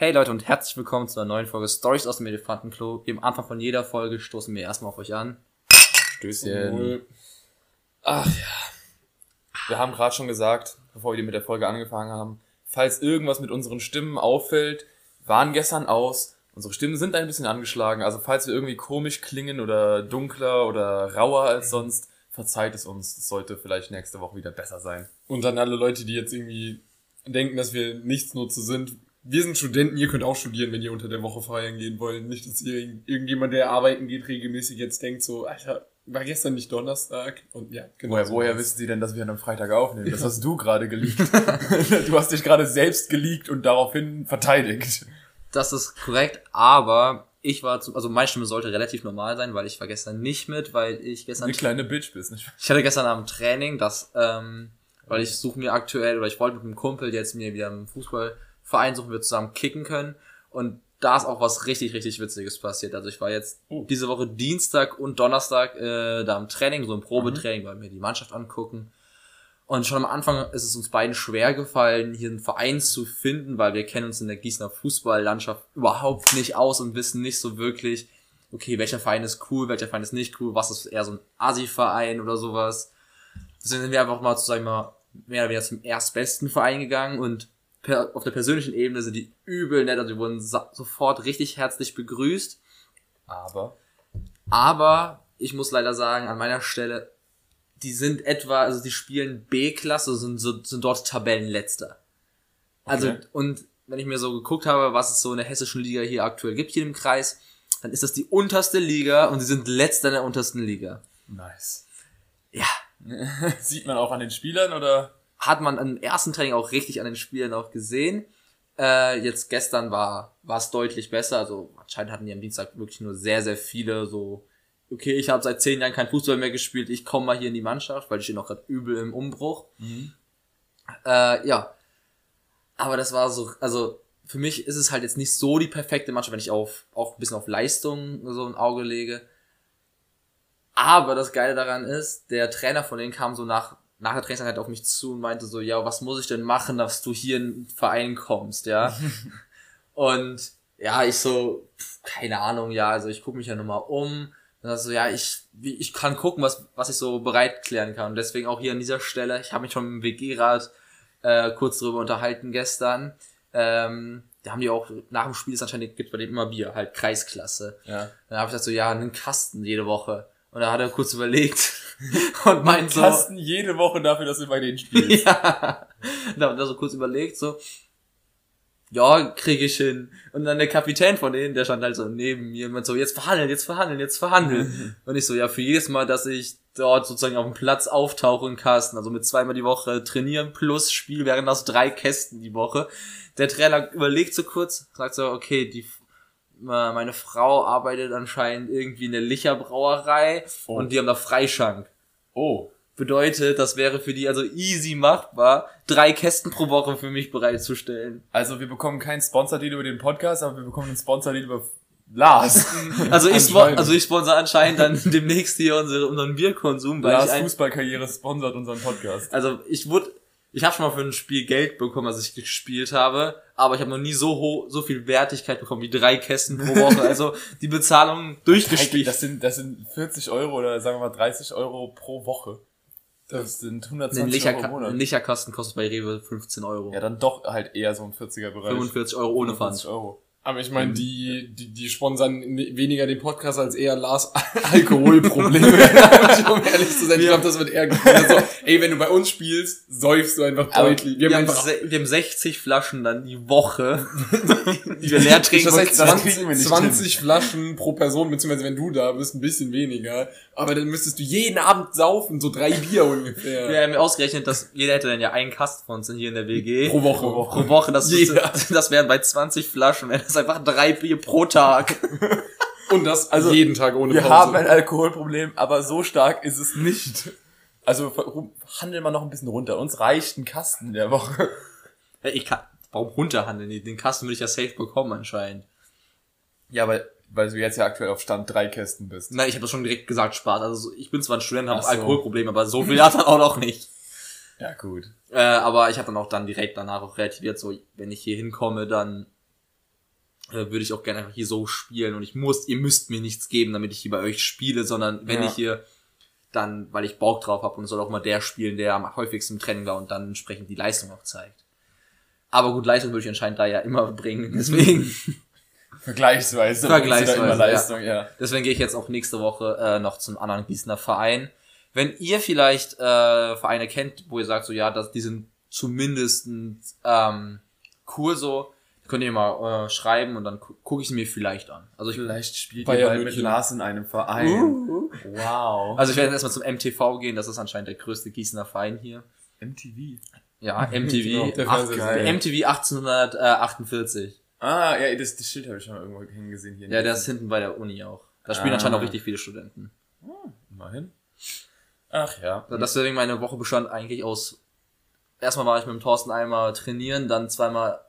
Hey Leute und herzlich willkommen zu einer neuen Folge Stories aus dem Elefantenklo. Am Anfang von jeder Folge stoßen wir erstmal auf euch an. Stößchen. Ach ja. Wir haben gerade schon gesagt, bevor wir mit der Folge angefangen haben, falls irgendwas mit unseren Stimmen auffällt, waren gestern aus. Unsere Stimmen sind ein bisschen angeschlagen, also falls wir irgendwie komisch klingen oder dunkler oder rauer als sonst, verzeiht es uns. Das sollte vielleicht nächste Woche wieder besser sein. Und an alle Leute, die jetzt irgendwie denken, dass wir Nichtsnutze sind. Wir sind Studenten, ihr könnt auch studieren, wenn ihr unter der Woche feiern gehen wollt. Nicht, dass ihr irgendjemand, der arbeiten geht, regelmäßig jetzt denkt so, Alter, war gestern nicht Donnerstag? Und ja, genau. Woher, so woher wissen Sie denn, dass wir an einem Freitag aufnehmen? Das hast du gerade geleakt. du hast dich gerade selbst geleakt und daraufhin verteidigt. Das ist korrekt, aber ich war zu, also meine Stimme sollte relativ normal sein, weil ich war gestern nicht mit, weil ich gestern eine kleine Bitch bist, nicht? Ich hatte gestern Abend Training, das ähm, weil ich suche mir aktuell oder ich wollte mit einem Kumpel jetzt mir wieder im Fußballverein suchen wir zusammen kicken können und da ist auch was richtig richtig witziges passiert. Also ich war jetzt oh. diese Woche Dienstag und Donnerstag äh, da im Training, so ein Probetraining, mhm. weil wir mir die Mannschaft angucken. Und schon am Anfang ist es uns beiden schwer gefallen, hier einen Verein zu finden, weil wir kennen uns in der Gießener Fußballlandschaft überhaupt nicht aus und wissen nicht so wirklich, okay, welcher Verein ist cool, welcher Verein ist nicht cool, was ist eher so ein Asi-Verein oder sowas. Deswegen sind wir einfach mal, sagen wir mal, mehr oder weniger zum erstbesten Verein gegangen und per, auf der persönlichen Ebene sind die übel nett, also wir wurden sofort richtig herzlich begrüßt. Aber? Aber, ich muss leider sagen, an meiner Stelle, die sind etwa, also die spielen B-Klasse, sind, sind dort Tabellenletzter. Also, okay. und wenn ich mir so geguckt habe, was es so in der hessischen Liga hier aktuell gibt, hier im Kreis, dann ist das die unterste Liga und sie sind letzter in der untersten Liga. Nice. Ja, Sieht man auch an den Spielern oder? Hat man im ersten Training auch richtig an den Spielern auch gesehen. Äh, jetzt gestern war war es deutlich besser. Also anscheinend hatten die am Dienstag wirklich nur sehr, sehr viele so, okay, ich habe seit zehn Jahren kein Fußball mehr gespielt, ich komme mal hier in die Mannschaft, weil ich stehe noch gerade übel im Umbruch. Mhm. Äh, ja. Aber das war so, also für mich ist es halt jetzt nicht so die perfekte Mannschaft, wenn ich auf, auch ein bisschen auf Leistung so ein Auge lege. Aber das Geile daran ist, der Trainer von denen kam so nach, nach der Trainingseinheit auf mich zu und meinte so, ja, was muss ich denn machen, dass du hier in den Verein kommst, ja? und ja, ich so, keine Ahnung, ja, also ich gucke mich ja nochmal um. Dann so, ja, ich, wie, ich kann gucken, was, was ich so bereit klären kann. Und deswegen auch hier an dieser Stelle, ich habe mich schon im WG-Rat äh, kurz drüber unterhalten gestern. Ähm, da haben die auch, nach dem Spiel ist anscheinend, gibt bei dem immer Bier, halt Kreisklasse. Ja. Dann habe ich gesagt so, ja, einen Kasten jede Woche. Und da hat er kurz überlegt und meint so. Kasten jede Woche dafür, dass du bei denen spielst. ja. Da hat er so kurz überlegt, so. Ja, krieg ich hin. Und dann der Kapitän von denen, der stand halt so neben mir und so, jetzt verhandeln, jetzt verhandeln, jetzt verhandeln. und ich so, ja, für jedes Mal, dass ich dort sozusagen auf dem Platz auftauche in Kasten, also mit zweimal die Woche trainieren plus Spiel, wären das drei Kästen die Woche. Der Trainer überlegt so kurz, sagt so, okay, die meine Frau arbeitet anscheinend irgendwie in der Licher Brauerei oh. und die haben da Freischank. Oh. Bedeutet, das wäre für die also easy machbar, drei Kästen pro Woche für mich bereitzustellen. Also wir bekommen keinen Sponsor-Deal über den Podcast, aber wir bekommen einen Sponsor-Deal über Lars. also ich, also ich sponsor anscheinend dann demnächst hier unsere, unseren Bierkonsum. Weil Lars Fußballkarriere sponsert unseren Podcast. Also ich wurde ich habe schon mal für ein Spiel Geld bekommen, als ich gespielt habe, aber ich habe noch nie so hoch, so viel Wertigkeit bekommen wie drei Kästen pro Woche. Also die Bezahlung durchgespielt. Das sind, das sind 40 Euro oder sagen wir mal 30 Euro pro Woche. Das sind 120 Euro im Monat. Ein Licherkasten kostet bei Rewe 15 Euro. Ja, dann doch halt eher so ein 40er Bereich. 45 Euro ohne Pfand. Euro. Aber ich meine, die, die, die sponsern weniger den Podcast als eher Lars Alkoholprobleme. um ehrlich zu sein, ich glaube, das wird eher also, ey, wenn du bei uns spielst, säufst du einfach deutlich. Wir, wir, haben einfach wir haben 60 Flaschen dann die Woche, die wir leer trinken. Das heißt 20, 20 Flaschen pro Person, beziehungsweise wenn du da bist, ein bisschen weniger. Aber dann müsstest du jeden Abend saufen, so drei Bier ungefähr. Wir haben ausgerechnet, dass jeder hätte dann ja einen Kasten von uns hier in der WG. Pro Woche. Pro Woche, pro Woche das, das wären bei 20 Flaschen, wäre das einfach drei Bier pro Tag. Und das also jeden Tag ohne wir Pause. Wir haben ein Alkoholproblem, aber so stark ist es nicht. Also handeln wir noch ein bisschen runter. Uns reicht ein Kasten der Woche. Ich kann, warum runterhandeln? Den Kasten würde ich ja safe bekommen anscheinend. Ja, weil, weil du jetzt ja aktuell auf Stand drei Kästen bist. Nein, ich habe das schon direkt gesagt, Spaß. Also ich bin zwar ein Student, habe so. Alkoholproblem, aber so viel hat er auch noch nicht. Ja, gut. Äh, aber ich habe dann auch dann direkt danach auch relativiert, so wenn ich hier hinkomme, dann würde ich auch gerne einfach hier so spielen und ich muss, ihr müsst mir nichts geben, damit ich hier bei euch spiele, sondern wenn Ja. ich hier dann, weil ich Bock drauf habe und es soll auch mal der spielen, der am häufigsten im Training war und dann entsprechend die Leistung auch zeigt. Aber gut, Leistung würde ich anscheinend da ja immer bringen, deswegen, Vergleichsweise. Vergleichsweise, Immer ja. Leistung, ja. deswegen gehe ich jetzt auch nächste Woche äh, noch zum anderen Gießener Verein. Wenn ihr vielleicht äh, Vereine kennt, wo ihr sagt, so ja, dass die sind zumindest ähm, cool so, könnt ihr mal äh, schreiben und dann gu gucke ich sie mir vielleicht an. Also ich, Vielleicht spielt Bayern ihr bald mit. Lars in einem Verein. Uh. Wow. also ich werde erstmal zum MTV gehen, das ist anscheinend der größte Gießener Verein hier. MTV. Ja, Genau, MTV. der Ach, Fernseher- der MTV 1848. Ah, ja, das, das Schild habe ich schon mal irgendwo hängen gesehen hier. Ja, der ist hinten bei der Uni auch. Da spielen Ah. anscheinend auch richtig viele Studenten. Immerhin. Ach ja. So, Deswegen meine Woche bestand eigentlich aus. Erstmal war ich mit dem Thorsten einmal trainieren, dann zweimal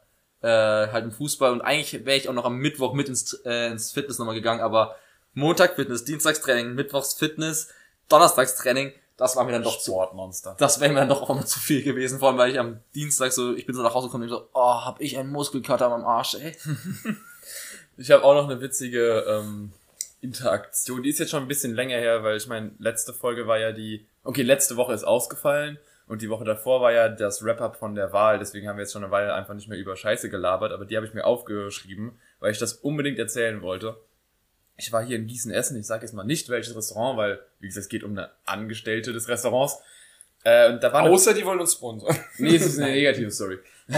äh, halt im Fußball und eigentlich wäre ich auch noch am Mittwoch mit ins, äh, ins Fitness nochmal gegangen, aber Montag Fitness, Dienstags Training, Mittwochs Fitness, Donnerstags Training, das war mir dann doch zu. Sportmonster. Das wäre mir dann doch auch mal zu viel gewesen, vor allem weil ich am Dienstag so, ich bin so nach Hause gekommen und so, oh, hab ich einen Muskelkater am Arsch, ey. Ich habe auch noch eine witzige ähm, Interaktion. Die ist jetzt schon ein bisschen länger her, weil ich meine, letzte Folge war ja die. Okay, letzte Woche ist ausgefallen und die Woche davor war ja das Wrap-up von der Wahl. Deswegen haben wir jetzt schon eine Weile einfach nicht mehr über Scheiße gelabert, aber die habe ich mir aufgeschrieben, weil ich das unbedingt erzählen wollte. Ich war hier in Gießen essen. Ich sage jetzt mal nicht welches Restaurant, weil, wie gesagt, es geht um eine Angestellte des Restaurants. Äh, und da war eine, Außer die wollen uns sponsern. Nee, es ist eine negative Story. Oh,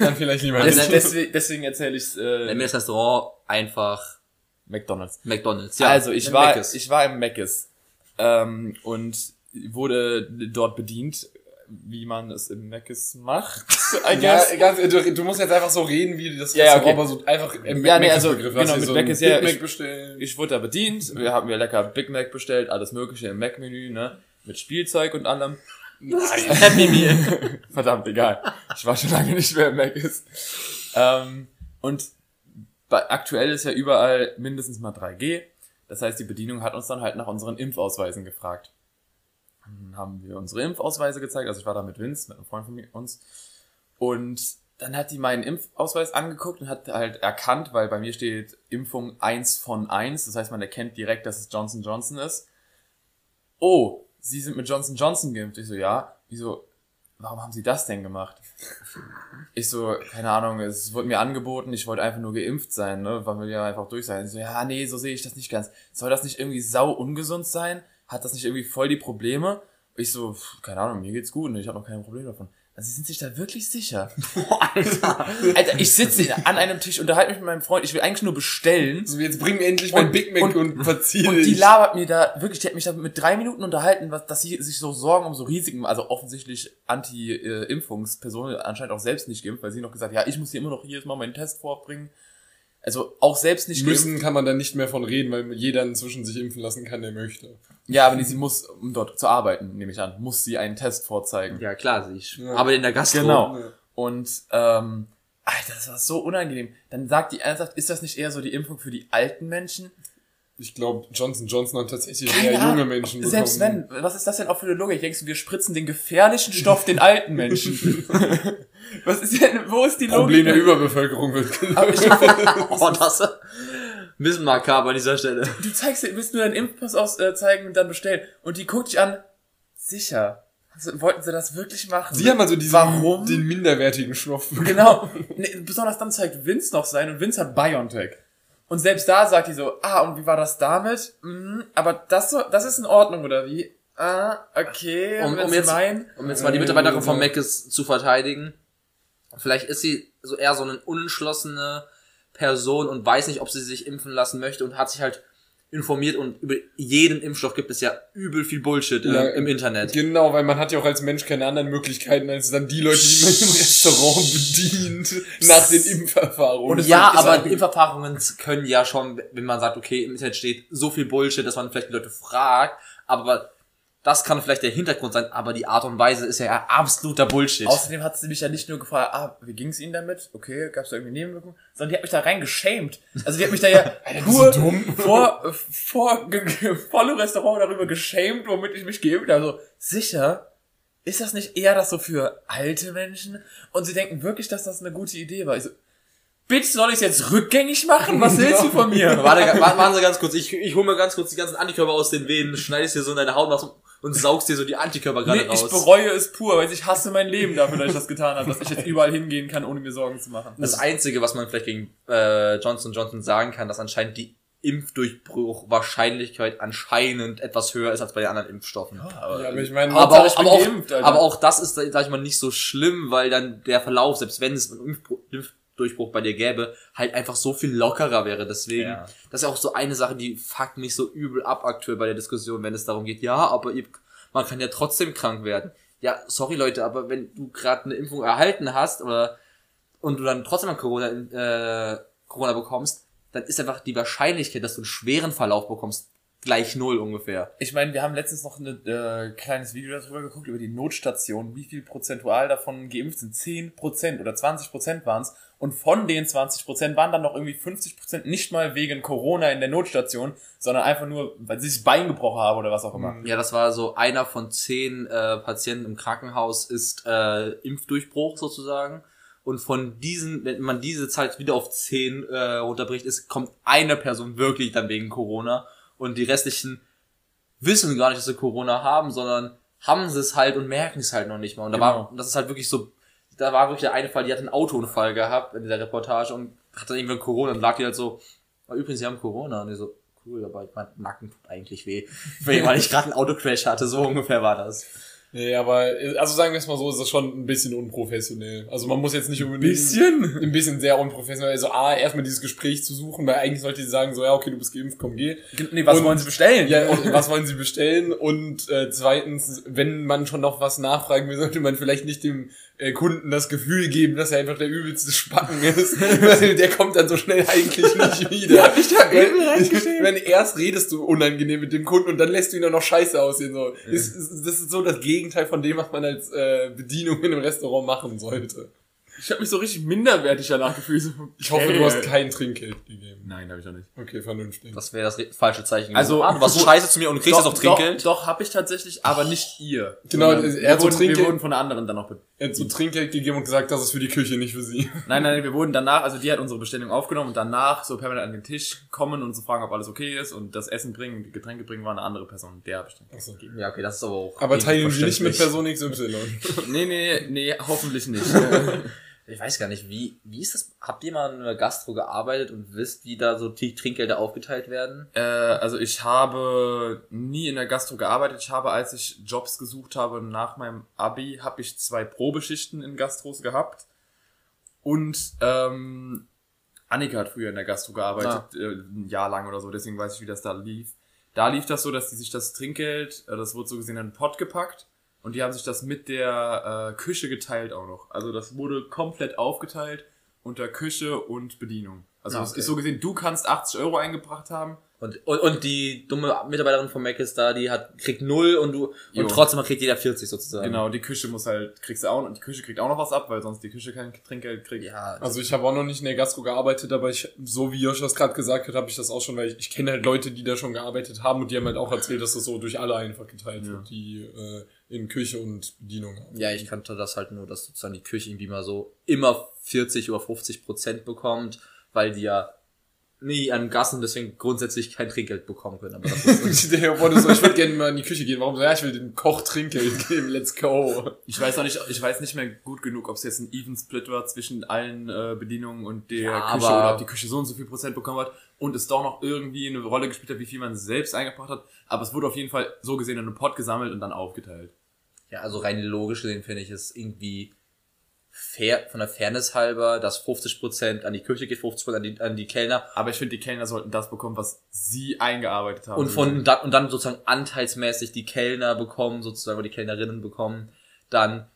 dann vielleicht lieber Also nicht. deswegen deswegen erzähle ich Nenn äh, mir das Restaurant einfach McDonalds. McDonalds. also ich nenn war, ich war im Mc's ähm, und wurde dort bedient, wie man es im Mc's macht. Ja, ganz, du, du musst jetzt einfach so reden, wie das Ja, okay. aber so einfach im Ja, nee, Mac- also, Begriff. genau, mit so Mac ist ja- Big Mac ich- bestellen. Ich wurde da bedient, wir haben mir lecker Big Mac bestellt, alles mögliche im Mac-Menü, ne, mit Spielzeug und allem. Happy Meal. Verdammt, egal. Ich war schon lange nicht mehr im Mc's. Ähm, und bei, aktuell ist ja überall mindestens mal 3G. Das heißt, die Bedienung hat uns dann halt nach unseren Impfausweisen gefragt. Dann haben wir unsere Impfausweise gezeigt. Also ich war da mit Vince, mit einem Freund von uns. Und dann hat die meinen Impfausweis angeguckt und hat halt erkannt, weil bei mir steht Impfung 1 von 1. Das heißt, man erkennt direkt, dass es Johnson Johnson ist. Oh, Sie sind mit Johnson Johnson geimpft. Ich so, ja. Wieso, warum haben Sie das denn gemacht? Ich so, keine Ahnung, es wurde mir angeboten, ich wollte einfach nur geimpft sein, ne, weil wir ja einfach durch sein. Ich so, ja, nee, so sehe ich das nicht ganz. Soll das nicht irgendwie sau ungesund sein? Hat das nicht irgendwie voll die Probleme? Ich so, pff, keine Ahnung, mir geht's gut und ich habe noch kein Problem davon. Also, Sie sind sich da wirklich sicher? Alter. Alter, ich sitze an einem Tisch, unterhalte mich mit meinem Freund, ich will eigentlich nur bestellen. So, jetzt bring mir endlich mein Und- Big Mac und- und, verzieh Und die labert mir da, wirklich, die hat mich da mit drei Minuten unterhalten, was, dass sie sich so Sorgen um so Risiken, also offensichtlich Anti-Impfungspersonen, anscheinend auch selbst nicht geimpft, weil sie noch gesagt, ja, ich muss hier immer noch jedes Mal meinen Test vorbringen. Also auch selbst nicht Müssen geimpft. kann man da nicht mehr von reden, weil jeder inzwischen sich impfen lassen kann, der möchte. Ja, aber nee, sie muss, um dort zu arbeiten, nehme ich an, muss sie einen Test vorzeigen. Ja, klar, ich Ja. arbeite in der Gastro. Genau. Ja. Und, ähm, Alter, das war so unangenehm. Dann sagt die ernsthaft, ist das nicht eher so die Impfung für die alten Menschen? Ich glaube, Johnson Johnson hat tatsächlich Keine eher Ahnung. junge Menschen bekommen. Selbst wenn, was ist das denn auch für eine Logik? Denkst du, wir spritzen den gefährlichen Stoff den alten Menschen? was ist denn, wo ist die Problem der Logik? Überbevölkerung wird ich, Oh, das ein bisschen makaber an dieser Stelle. du zeigst dir, willst nur deinen Impfpass aus, äh, zeigen und dann bestellen. Und die guckt dich an, sicher. Also, wollten sie das wirklich machen? Sie haben also diesen, Warum? den minderwertigen Stoff. Genau. Nee, besonders dann zeigt Vince noch sein und Vince hat Biontech. Und selbst da sagt die so, ah, und wie war das damit? Mhm, aber das so, das ist in Ordnung, oder wie? Ah, okay, Um, um, jetzt, meinen. um jetzt mal die Mitarbeiterin von. Mc's zu verteidigen. Vielleicht ist sie so eher so eine unentschlossene Person und weiß nicht, ob sie sich impfen lassen möchte und hat sich halt informiert und über jeden Impfstoff gibt es ja übel viel Bullshit äh, Ja, im Internet. Genau, weil man hat ja auch als Mensch keine anderen Möglichkeiten, als dann die Leute, die man im Restaurant bedient, nach den Impferfahrungen. Und ja, aber auch- Impferfahrungen können ja schon, wenn man sagt, okay, im Internet steht so viel Bullshit, dass man vielleicht die Leute fragt, aber das kann vielleicht der Hintergrund sein, aber die Art und Weise ist ja absoluter Bullshit. Außerdem hat sie mich ja nicht nur gefragt, ah, wie ging's Ihnen damit? Okay, gab's da irgendwie Nebenwirkungen? Sondern die hat mich da rein geschämt. Also die hat mich da ja pur vor, vor, ge- volle Restaurant darüber geschämt, womit ich mich geimpft habe. Also, sicher? Ist das nicht eher das so für alte Menschen? Und sie denken wirklich, dass das eine gute Idee war. Ich so, Bitte soll ich es jetzt rückgängig machen? Was willst du von mir? Warte, warte, warten Sie ganz kurz. Ich, ich hole mir ganz kurz die ganzen Antikörper aus den Venen, schneidest dir so in deine Haut machst und saugst dir so die Antikörper gerade Nee, raus. ich bereue es pur, weil ich hasse mein Leben dafür, dass ich das getan habe, dass ich jetzt überall hingehen kann, ohne mir Sorgen zu machen. Das Einzige, was man vielleicht gegen äh, Johnson Johnson sagen kann, dass anscheinend die Impfdurchbruch-Wahrscheinlichkeit anscheinend etwas höher ist als bei den anderen Impfstoffen. aber, Ja, aber ich meine, aber, Hauptsache, auch, aber, auch, geimpft, Alter. aber auch das ist, sag ich mal, nicht so schlimm, weil dann der Verlauf, selbst wenn es einen Impfbru- Impfdurchbruch bei dir gäbe, halt einfach so viel lockerer wäre. Deswegen, Ja. das ist ja auch so eine Sache, die fuckt mich so übel ab aktuell bei der Diskussion, wenn es darum geht, ja, aber ihr, man kann ja trotzdem krank werden. Ja, sorry Leute, aber wenn du gerade eine Impfung erhalten hast oder und du dann trotzdem an Corona, äh, Corona bekommst, dann ist einfach die Wahrscheinlichkeit, dass du einen schweren Verlauf bekommst, gleich null ungefähr. Ich meine, wir haben letztens noch ein äh, kleines Video darüber geguckt, über die Notstation, wie viel prozentual davon geimpft sind. 10 Prozent oder 20 Prozent waren es. Und von den 20 Prozent waren dann noch irgendwie 50 Prozent nicht mal wegen Corona in der Notstation, sondern einfach nur, weil sie sich das Bein gebrochen haben oder was auch immer. Ja, das war so einer von zehn äh, Patienten im Krankenhaus ist äh, Impfdurchbruch sozusagen. Und von diesen, wenn man diese Zahl jetzt wieder auf zehn äh, runterbricht, ist, kommt eine Person wirklich dann wegen Corona. Und die restlichen wissen gar nicht, dass sie Corona haben, sondern haben sie es halt und merken es halt noch nicht mal. Und da war, Genau. und das ist halt wirklich so, da war wirklich der eine Fall, die hat einen Autounfall gehabt in dieser Reportage und hat dann irgendwann Corona und lag die halt so, "Ah, übrigens, sie haben Corona. Und die so, cool, aber mein Nacken tut eigentlich weh. Weil ich gerade einen Autocrash hatte, so ungefähr war das. Nee, aber, also sagen wir es mal so, ist das schon ein bisschen unprofessionell. Also man muss jetzt nicht unbedingt... Bisschen? Ein bisschen sehr unprofessionell. Also A, erstmal dieses Gespräch zu suchen, weil eigentlich sollte sie sagen, so, ja, okay, du bist geimpft, komm, geh. Nee, was Und- wollen sie bestellen? Ja, was wollen sie bestellen? Und äh, zweitens, wenn man schon noch was nachfragen will, sollte man vielleicht nicht dem Kunden das Gefühl geben, dass er einfach der übelste Spacken ist. Der kommt dann so schnell eigentlich nicht wieder. hab ich da übel Weil- reingeschrieben. Wenn erst redest du unangenehm mit dem Kunden und dann lässt du ihn auch noch scheiße aussehen. So. Das, ist, das ist so das Gegenteil von dem, was man als äh, Bedienung in einem Restaurant machen sollte. Ich habe mich so richtig minderwertig danach gefühlt. Ich hoffe, okay. du hast kein Trinkgeld gegeben. Nein, habe ich auch nicht. Okay, vernünftig. Das wäre das falsche Zeichen. Also- ah, du warst scheiße zu mir und kriegst jetzt noch Trinkgeld. Doch, doch habe ich tatsächlich, aber nicht ihr. Genau, er hat wir, so wurden, wir Trinkgeld- wurden von der anderen dann noch Er hat so Trinkgeld gegeben und gesagt, das ist für die Küche, nicht für sie. Nein, nein, wir wurden danach, also die hat unsere Bestellung aufgenommen und danach so permanent an den Tisch kommen und so fragen, ob alles okay ist und das Essen bringen, die Getränke bringen, war eine andere Person. Der habe ich dann. Achso. Ja, okay, das ist aber auch. Aber teilen Sie nicht mit. Person XY. Nee, nee, nee, hoffentlich nicht. Ich weiß gar nicht, wie, wie ist das? Habt ihr mal in einer Gastro gearbeitet und wisst, wie da so die Trinkgelder aufgeteilt werden? äh, also ich habe nie in der Gastro gearbeitet. Ich habe, als ich Jobs gesucht habe nach meinem Abi, habe ich zwei Probeschichten in Gastros gehabt. Und ähm, Annika hat früher in der Gastro gearbeitet, äh, ein Jahr lang oder so, deswegen weiß ich, wie das da lief. Da lief das so, dass die sich das Trinkgeld, äh, das wurde so gesehen in einen Pott gepackt und die haben sich das mit der äh, Küche geteilt auch noch. Also das wurde komplett aufgeteilt unter Küche und Bedienung. Also Ah, es okay. ist so gesehen, du kannst 80 Euro eingebracht haben. Und, und, und die dumme Mitarbeiterin von Mac ist da, die hat, kriegt null und du, Jo. und trotzdem kriegt jeder 40 sozusagen. Genau, die Küche muss halt, kriegst du auch, und die Küche kriegt auch noch was ab, weil sonst die Küche kein Trinkgeld kriegt. Ja, Also ich habe auch noch nicht in der Gastro gearbeitet, aber ich, so wie Josh das gerade gesagt hat, habe ich das auch schon, weil ich, ich kenne halt Leute, die da schon gearbeitet haben und die haben halt auch erzählt, dass das so durch alle einfach geteilt Ja. wird, die äh, in Küche und Bedienung haben. Ja, ich kannte das halt nur, dass sozusagen die Küche irgendwie mal so immer 40 oder 50 Prozent bekommt, weil die ja nie an Gassen deswegen grundsätzlich kein Trinkgeld bekommen können. Aber das ist, Der wollte so, ich würde gerne mal in die Küche gehen. Warum so? Ja, ich will dem Koch Trinkgeld geben. Let's go. Ich weiß auch nicht, ich weiß nicht mehr gut genug, ob es jetzt ein Even Split war zwischen allen äh, Bedienungen und der Ja, Küche aber- oder ob die Küche so und so viel Prozent bekommen hat und es doch noch irgendwie eine Rolle gespielt hat, wie viel man selbst eingebracht hat. Aber es wurde auf jeden Fall so gesehen in einem Pot gesammelt und dann aufgeteilt. ja, also rein logisch gesehen finde ich es irgendwie fair, von der Fairness halber, dass 50 Prozent an die Küche geht, 50 Prozent an die, an die Kellner Aber ich finde, die Kellner sollten das bekommen, was sie eingearbeitet haben. und von, dann, und dann sozusagen anteilsmäßig die Kellner bekommen, sozusagen, oder die Kellnerinnen bekommen, dann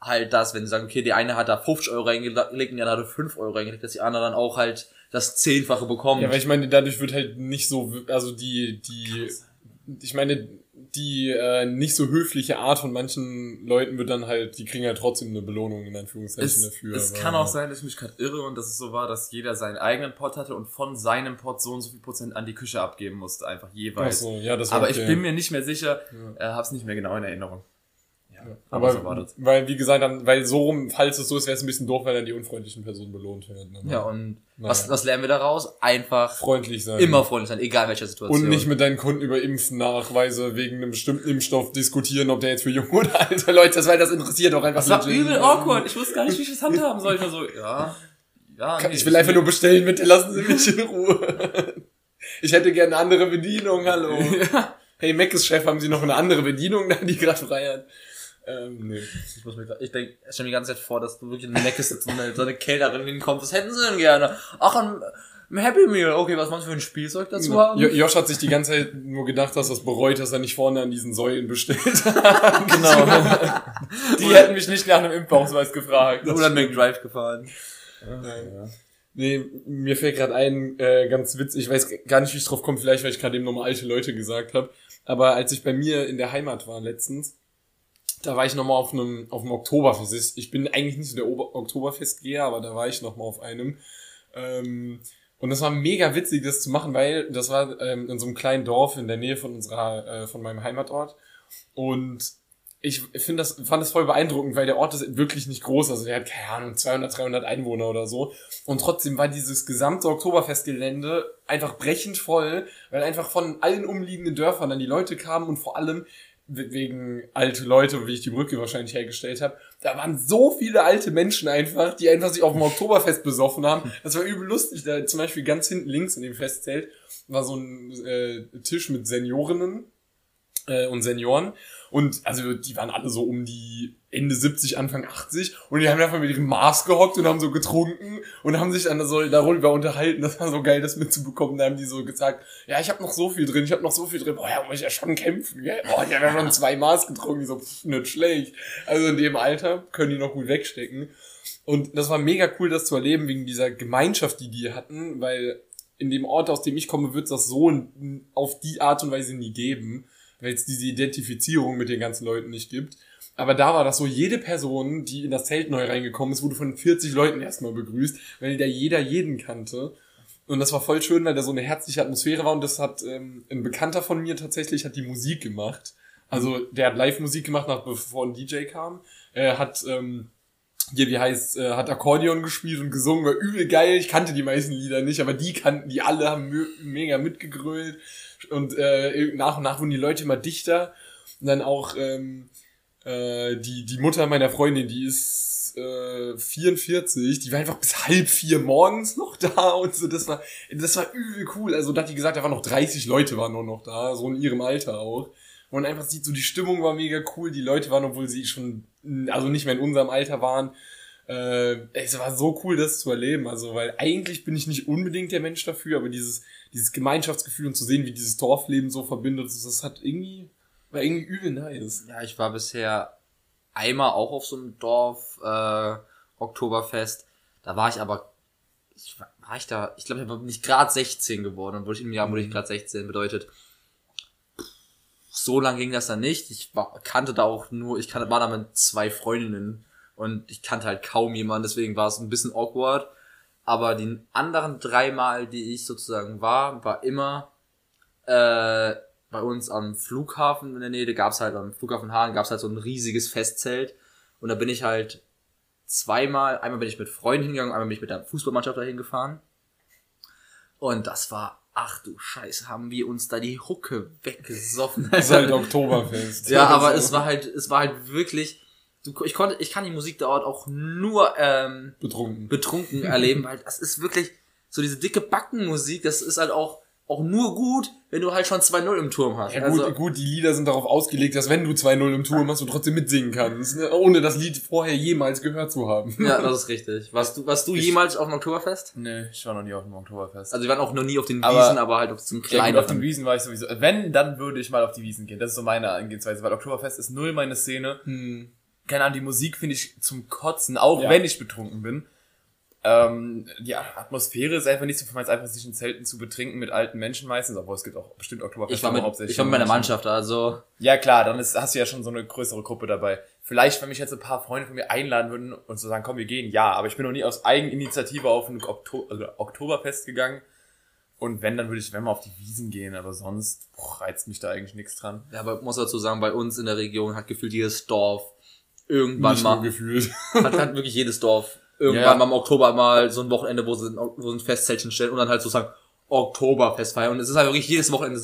halt das, wenn sie sagen, okay, die eine hat da 50 Euro reingelegt und die andere hat 5 Euro reingelegt, dass die andere dann auch halt das Zehnfache bekommen. Ja, weil ich meine, dadurch wird halt nicht so, also die, die, ich meine, die äh, nicht so höfliche Art von manchen Leuten wird dann halt, die kriegen halt trotzdem eine Belohnung in Anführungszeichen es, dafür. es kann auch sein, dass ich mich gerade irre und dass es so war, dass jeder seinen eigenen Pot hatte und von seinem Pot so und so viel Prozent an die Küche abgeben musste, einfach Ach jeweils. so, ja, das war Aber okay. ich bin mir nicht mehr sicher, äh, hab's nicht mehr genau in Erinnerung. Aber erwartet. weil, wie gesagt, dann, weil so rum, falls es so ist, wäre es ein bisschen doof, wenn dann die unfreundlichen Personen belohnt werden. Aber ja, und naja. was, was lernen wir daraus? Einfach freundlich sein. Immer freundlich sein, egal welcher Situation. Und nicht mit deinen Kunden über Impfnachweise wegen einem bestimmten Impfstoff diskutieren, ob der jetzt für junge oder alte Leute ist, weil das interessiert doch einfach. Das war übel awkward. Ich wusste gar nicht, wie ich das handhaben soll. Ich war so, ja. ja nee, ich will einfach nur bestellen, bitte lassen Sie mich in Ruhe. Ich hätte gerne eine andere Bedienung, hallo. Ja. Hey, Meckes Chef, haben Sie noch eine andere Bedienung da, die gerade frei hat? Ähm, nee. Ich, muss mir ich denke, stell mir die ganze Zeit vor, dass du wirklich in Meckes sitzt und so eine Kellnerin hinkommt. Was hätten Sie denn gerne? Ach, ein, ein Happy Meal. Okay, was meinst du für ein Spielzeug dazu haben? Josh hat sich die ganze Zeit nur gedacht, dass das bereut, dass er nicht vorne an diesen Säulen bestellt hat. genau. die hätten mich nicht nach einem Impfausweis gefragt. Oder ein McDrive gefahren. Ja, ja. Nee, mir fällt gerade ein, äh, ganz witzig, ich weiß gar nicht, wie ich drauf komme, vielleicht, weil ich gerade eben nochmal alte Leute gesagt habe. Aber als ich bei mir in der Heimat war letztens, da war ich nochmal auf einem, auf einem Oktoberfest. Ich bin eigentlich nicht so der Ober Oktoberfestgeher, aber da war ich nochmal auf einem. Ähm, und das war mega witzig, das zu machen, weil das war ähm, in so einem kleinen Dorf in der Nähe von unserer, äh, von meinem Heimatort. Und ich finde das, fand das voll beeindruckend, weil der Ort ist wirklich nicht groß, also der hat, keine Ahnung, 200, 300 Einwohner oder so. Und trotzdem war dieses gesamte Oktoberfestgelände einfach brechend voll, weil einfach von allen umliegenden Dörfern dann die Leute kamen und vor allem wegen alte Leute, wie ich die Brücke wahrscheinlich hergestellt habe, da waren so viele alte Menschen einfach, die einfach sich auf dem Oktoberfest besoffen haben. Das war übel lustig. Da zum Beispiel ganz hinten links in dem Festzelt war so ein äh, Tisch mit Seniorinnen äh, und Senioren. Und also die waren alle so um die Ende 70, Anfang 80 und die haben einfach mit ihrem Maß gehockt und haben so getrunken und haben sich dann so darüber unterhalten. Das war so geil, das mitzubekommen. Da haben die so gesagt, ja, ich habe noch so viel drin, ich habe noch so viel drin. Boah, ja, muss ich ja schon kämpfen. Gell? Boah, ich habe ja schon zwei Maß getrunken. Die so, pff, nicht schlecht. Also in dem Alter können die noch gut wegstecken. Und das war mega cool, das zu erleben, wegen dieser Gemeinschaft, die die hatten, weil in dem Ort, aus dem ich komme, wird das so auf die Art und Weise nie geben weil es diese Identifizierung mit den ganzen Leuten nicht gibt. Aber da war das so, jede Person, die in das Zelt neu reingekommen ist, wurde von 40 Leuten erstmal begrüßt, weil da jeder jeden kannte. Und das war voll schön, weil da so eine herzliche Atmosphäre war und das hat ähm, ein Bekannter von mir tatsächlich hat die Musik gemacht. Also der hat Live-Musik gemacht, nach, bevor ein DJ kam. Er hat ähm, hier, wie heißt, äh, hat Akkordeon gespielt und gesungen, war übel geil. Ich kannte die meisten Lieder nicht, aber die kannten die alle, haben mega mitgegrölt. Und äh, nach und nach wurden die Leute immer dichter. Und dann auch ähm, äh, die, die Mutter meiner Freundin, die ist äh, 44, die war einfach bis halb vier morgens noch da und so. Das war, das war übel cool. Also da hat die gesagt, da waren noch 30 Leute waren nur noch da, so in ihrem Alter auch. Und einfach sieht so, die Stimmung war mega cool. Die Leute waren, obwohl sie schon, also nicht mehr in unserem Alter waren, äh, es war so cool, das zu erleben. Also, weil eigentlich bin ich nicht unbedingt der Mensch dafür, aber dieses, dieses Gemeinschaftsgefühl und zu sehen, wie dieses Dorfleben so verbindet, das hat irgendwie, war irgendwie übel nice. Ja, ich war bisher einmal auch auf so einem Dorf, äh, Oktoberfest. Da war ich aber, ich war, ich da, ich glaube, ich bin nicht gerade 16 geworden, und wurde ich im Jahr wurde ich mhm. gerade 16 bedeutet. So lang ging das dann nicht. Ich war, kannte da auch nur, ich kannte, war da mit zwei Freundinnen und ich kannte halt kaum jemanden, deswegen war es ein bisschen awkward. Aber die anderen dreimal, die ich sozusagen war, war immer äh, bei uns am Flughafen in der Nähe, da gab's halt am Flughafen Hahn gab's halt so ein riesiges Festzelt. Und da bin ich halt zweimal, einmal bin ich mit Freunden hingegangen, einmal bin ich mit der Fußballmannschaft dahin gefahren. Und das war, ach du Scheiße, haben wir uns da die Hucke weggesoffen. Das ist halt Oktoberfest. ja, aber es war halt, es war halt wirklich, ich konnte, ich kann die Musik dort auch nur ähm, betrunken, betrunken erleben, weil das ist wirklich so diese dicke Backenmusik, das ist halt auch auch nur gut, wenn du halt schon 2-0 im Turm hast. Ja gut, also, gut, die Lieder sind darauf ausgelegt, dass wenn du 2-0 im Turm hast, du trotzdem mitsingen kannst, ne? ohne das Lied vorher jemals gehört zu haben. Ja, das ist richtig. Warst du, warst du ich, jemals auf dem Oktoberfest? Nee, ich war noch nie auf dem Oktoberfest. Also wir waren auch noch nie auf den Wiesen, aber, aber halt auf zum kleinen. Ja, auf den Wiesen war ich sowieso. Wenn, dann würde ich mal auf die Wiesen gehen. Das ist so meine Angehensweise, weil Oktoberfest ist null meine Szene. Hm keine Ahnung, die Musik finde ich zum Kotzen, auch ja. wenn ich betrunken bin. Ähm, die Atmosphäre ist einfach nicht so für mich, einfach sich in Zelten zu betrinken mit alten Menschen meistens, obwohl es gibt auch bestimmt Oktoberfest. Ich war mit, hauptsächlich ich war mit meiner Mannschaft, also. Ja klar, dann ist, hast du ja schon so eine größere Gruppe dabei. Vielleicht, wenn mich jetzt ein paar Freunde von mir einladen würden und so sagen, komm, wir gehen, ja, aber ich bin noch nie aus Eigeninitiative auf ein Okto also Oktoberfest gegangen. Und wenn, dann würde ich, wenn mal auf die Wiesen gehen, aber sonst boah, reizt mich da eigentlich nichts dran. Ja, aber muss dazu sagen, bei uns in der Region hat gefühlt jedes Dorf irgendwann Nicht mal, gefühlt. hat, hat wirklich jedes Dorf irgendwann Ja. mal im Oktober mal so ein Wochenende, wo sie, wo sie ein Festzeltchen stellen und dann halt sozusagen Oktoberfest feiern. Und es ist halt wirklich jedes Wochenende,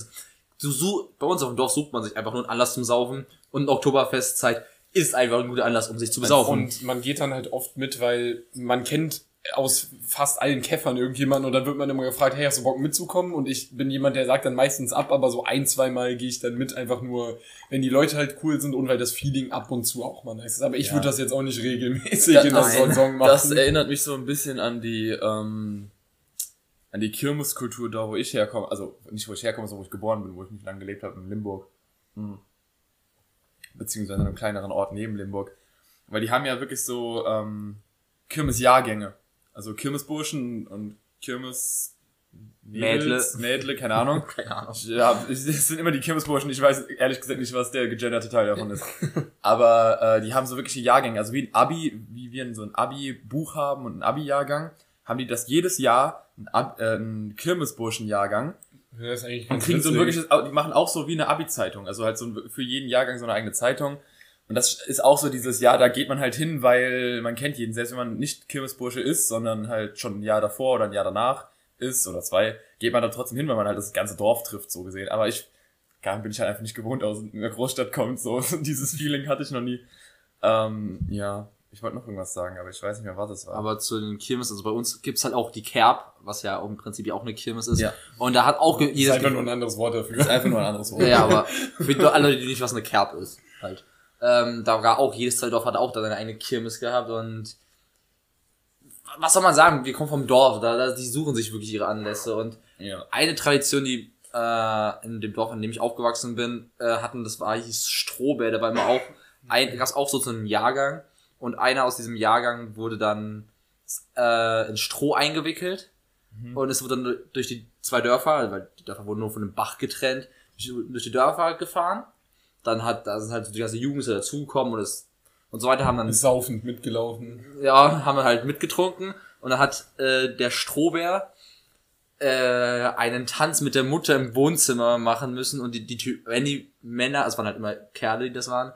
du such, bei uns auf dem Dorf sucht man sich einfach nur einen Anlass zum Saufen und Oktoberfestzeit ist einfach ein guter Anlass, um sich zu besaufen. Und man geht dann halt oft mit, weil man kennt aus fast allen Käffern irgendjemanden und dann wird man immer gefragt, hey, hast du Bock mitzukommen? Und ich bin jemand, der sagt dann meistens ab, aber so ein, zwei Mal gehe ich dann mit, einfach nur, wenn die Leute halt cool sind und weil das Feeling ab und zu auch mal nice ist. Aber ich Ja. würde das jetzt auch nicht regelmäßig Ja, in der nein. Saison machen. Das erinnert mich so ein bisschen an die, ähm, an die Kirmeskultur da, wo ich herkomme. Also nicht wo ich herkomme, sondern wo ich geboren bin, wo ich nicht lange gelebt habe, in Limburg. Hm. Beziehungsweise in einem kleineren Ort neben Limburg. Weil die haben ja wirklich so ähm, Kirmesjahrgänge. Also Kirmesburschen und Kirmes Mädels, Mädle, keine Ahnung. Keine Ahnung. Ja, es sind immer die Kirmesburschen. Ich weiß ehrlich gesagt nicht, was der gegenderte Teil davon ist. Aber äh, die haben so wirkliche Jahrgänge. Also wie ein Abi, wie wir so ein Abi-Buch haben und ein Abi-Jahrgang, haben die das jedes Jahr ein, Ab äh, ein Kirmesburschen-Jahrgang Ja, das ist eigentlich und kriegen so ein witzig. wirkliches, die machen auch so wie eine Abi-Zeitung. Also halt so ein, für jeden Jahrgang so eine eigene Zeitung. Und das ist auch so dieses Jahr, da geht man halt hin, weil man kennt jeden. Selbst wenn man nicht Kirmesbursche ist, sondern halt schon ein Jahr davor oder ein Jahr danach ist oder zwei, geht man da trotzdem hin, weil man halt das ganze Dorf trifft, so gesehen. Aber ich, gar bin ich halt einfach nicht gewohnt, aus einer Großstadt kommt, so. Dieses Feeling hatte ich noch nie. Ähm, ja, ich wollte noch irgendwas sagen, aber ich weiß nicht mehr, was das war. Aber zu den Kirmes, also bei uns gibt's halt auch die Kerb, was ja auch im Prinzip ja auch eine Kirmes ist. Ja. Und da hat auch Das ist jedes einfach nur ein anderes Wort dafür. ist einfach nur ein anderes Wort. Ja, ja, aber für alle, die nicht was eine Kerb ist, halt. Ähm, da war auch, jedes Dorf hat auch da seine eigene Kirmes gehabt und was soll man sagen, wir kommen vom Dorf, da, da die suchen sich wirklich ihre Anlässe und ja. eine Tradition, die äh, in dem Dorf, in dem ich aufgewachsen bin, äh, hatten, das war hieß Strohbär, da war immer auch ein, gab's auch so zu einem Jahrgang und einer aus diesem Jahrgang wurde dann äh, in Stroh eingewickelt und es wurde dann durch die zwei Dörfer, weil die Dörfer wurden nur von einem Bach getrennt, durch die Dörfer gefahren. Dann hat, da sind halt so die ganze Jugend dazugekommen und es und so weiter haben dann saufend mitgelaufen. ja, haben wir halt mitgetrunken und dann hat äh, der Strohbär äh, einen Tanz mit der Mutter im Wohnzimmer machen müssen und die, die wenn die Männer, also es waren halt immer Kerle, die das waren,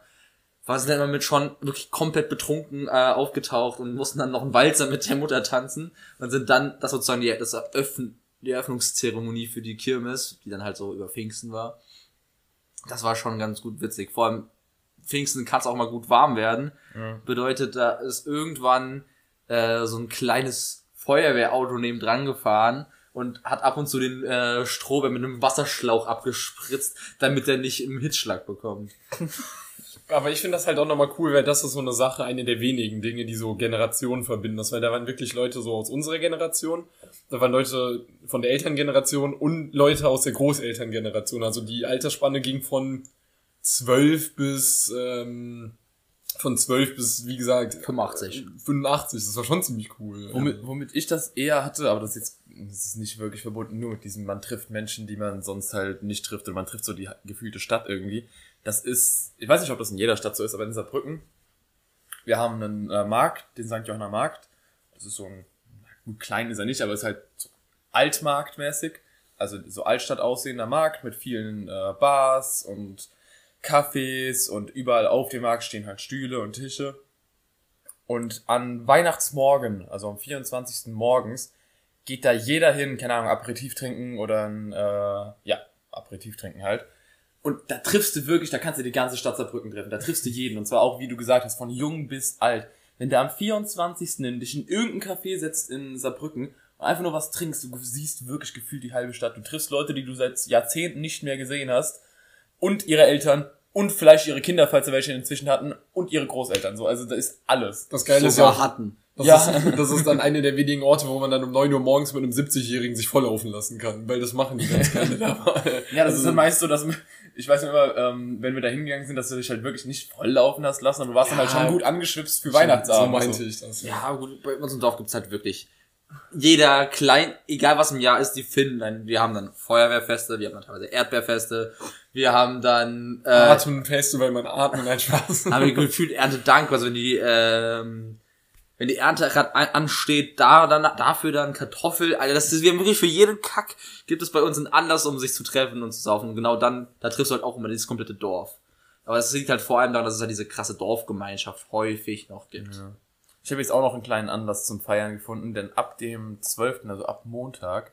waren dann immer mit schon wirklich komplett betrunken äh, aufgetaucht und mussten dann noch einen Walzer mit der Mutter tanzen und sind dann, das sozusagen die, das Eröffn, die Eröffnungszeremonie für die Kirmes, die dann halt so über Pfingsten war. Das war schon ganz gut witzig. Vor allem Pfingsten kann es auch mal gut warm werden. Bedeutet, da ist irgendwann äh, so ein kleines Feuerwehrauto neben dran gefahren und hat ab und zu den äh, Strohbär mit einem Wasserschlauch abgespritzt, damit er nicht im Hitzschlag bekommt. Aber ich finde das halt auch nochmal cool, weil das ist so eine Sache, eine der wenigen Dinge, die so Generationen verbinden. Das, weil da waren wirklich Leute so aus unserer Generation, da waren Leute von der Elterngeneration und Leute aus der Großelterngeneration. Also die Altersspanne ging von zwölf bis ähm, von zwölf bis, wie gesagt, 85. 85. Das war schon ziemlich cool. Womit, womit ich das eher hatte, aber das ist jetzt das ist nicht wirklich verbunden nur mit diesem, man trifft Menschen, die man sonst halt nicht trifft und man trifft so die gefühlte Stadt irgendwie. Das ist, ich weiß nicht, ob das in jeder Stadt so ist, aber in Saarbrücken, wir haben einen äh, Markt, den St. Johanner Markt. Das ist so ein, gut klein ist er nicht, aber ist halt so altmarktmäßig. Also so Altstadt aussehender Markt mit vielen äh, Bars und Cafés und überall auf dem Markt stehen halt Stühle und Tische. Und an Weihnachtsmorgen, also am 24. morgens, geht da jeder hin, keine Ahnung, Aperitif trinken oder ein, äh, ja, Aperitif trinken halt. Und da triffst du wirklich, da kannst du die ganze Stadt Saarbrücken treffen. Da triffst du jeden. Und zwar auch, wie du gesagt hast, von jung bis alt. Wenn du am 24. in dich in irgendein Café setzt in Saarbrücken und einfach nur was trinkst, du siehst wirklich gefühlt die halbe Stadt. Du triffst Leute, die du seit Jahrzehnten nicht mehr gesehen hast. Und ihre Eltern. Und vielleicht ihre Kinder, falls sie welche inzwischen hatten. Und ihre Großeltern. So, also da ist alles. das Geile ist ja hatten. Das, Ja. ist, das ist dann eine der wenigen Orte, wo man dann um 9 Uhr morgens mit einem 70-Jährigen sich volllaufen lassen kann, weil das machen die ganz gerne da. Ja, das ist dann meist so, dass ich weiß noch immer, ähm, wenn wir da hingegangen sind, dass du dich halt wirklich nicht voll laufen hast lassen, aber du warst dann Ja. halt schon gut angeschwipst für So Weihnachtsabend. meinte ich das. Ja, gut, bei uns im Dorf gibt's halt wirklich jeder klein, egal was im Jahr ist, die finden dann, wir haben dann Feuerwehrfeste, wir haben dann teilweise Erdbeerfeste, wir haben dann, äh, Atmen, Festival, man atmet, ein Spaß. haben wir gefühlt Erntedank, also wenn die, ähm, wenn die Ernte gerade ansteht, da dann dafür dann Kartoffel, Alter, das ist wir haben wirklich für jeden Kack gibt es bei uns einen Anlass, um sich zu treffen und zu saufen. Und genau dann, da triffst du halt auch immer dieses komplette Dorf. Aber es liegt halt vor allem daran, dass es halt diese krasse Dorfgemeinschaft häufig noch gibt. Ja. Ich habe jetzt auch noch einen kleinen Anlass zum Feiern gefunden, denn ab dem 12., also ab Montag,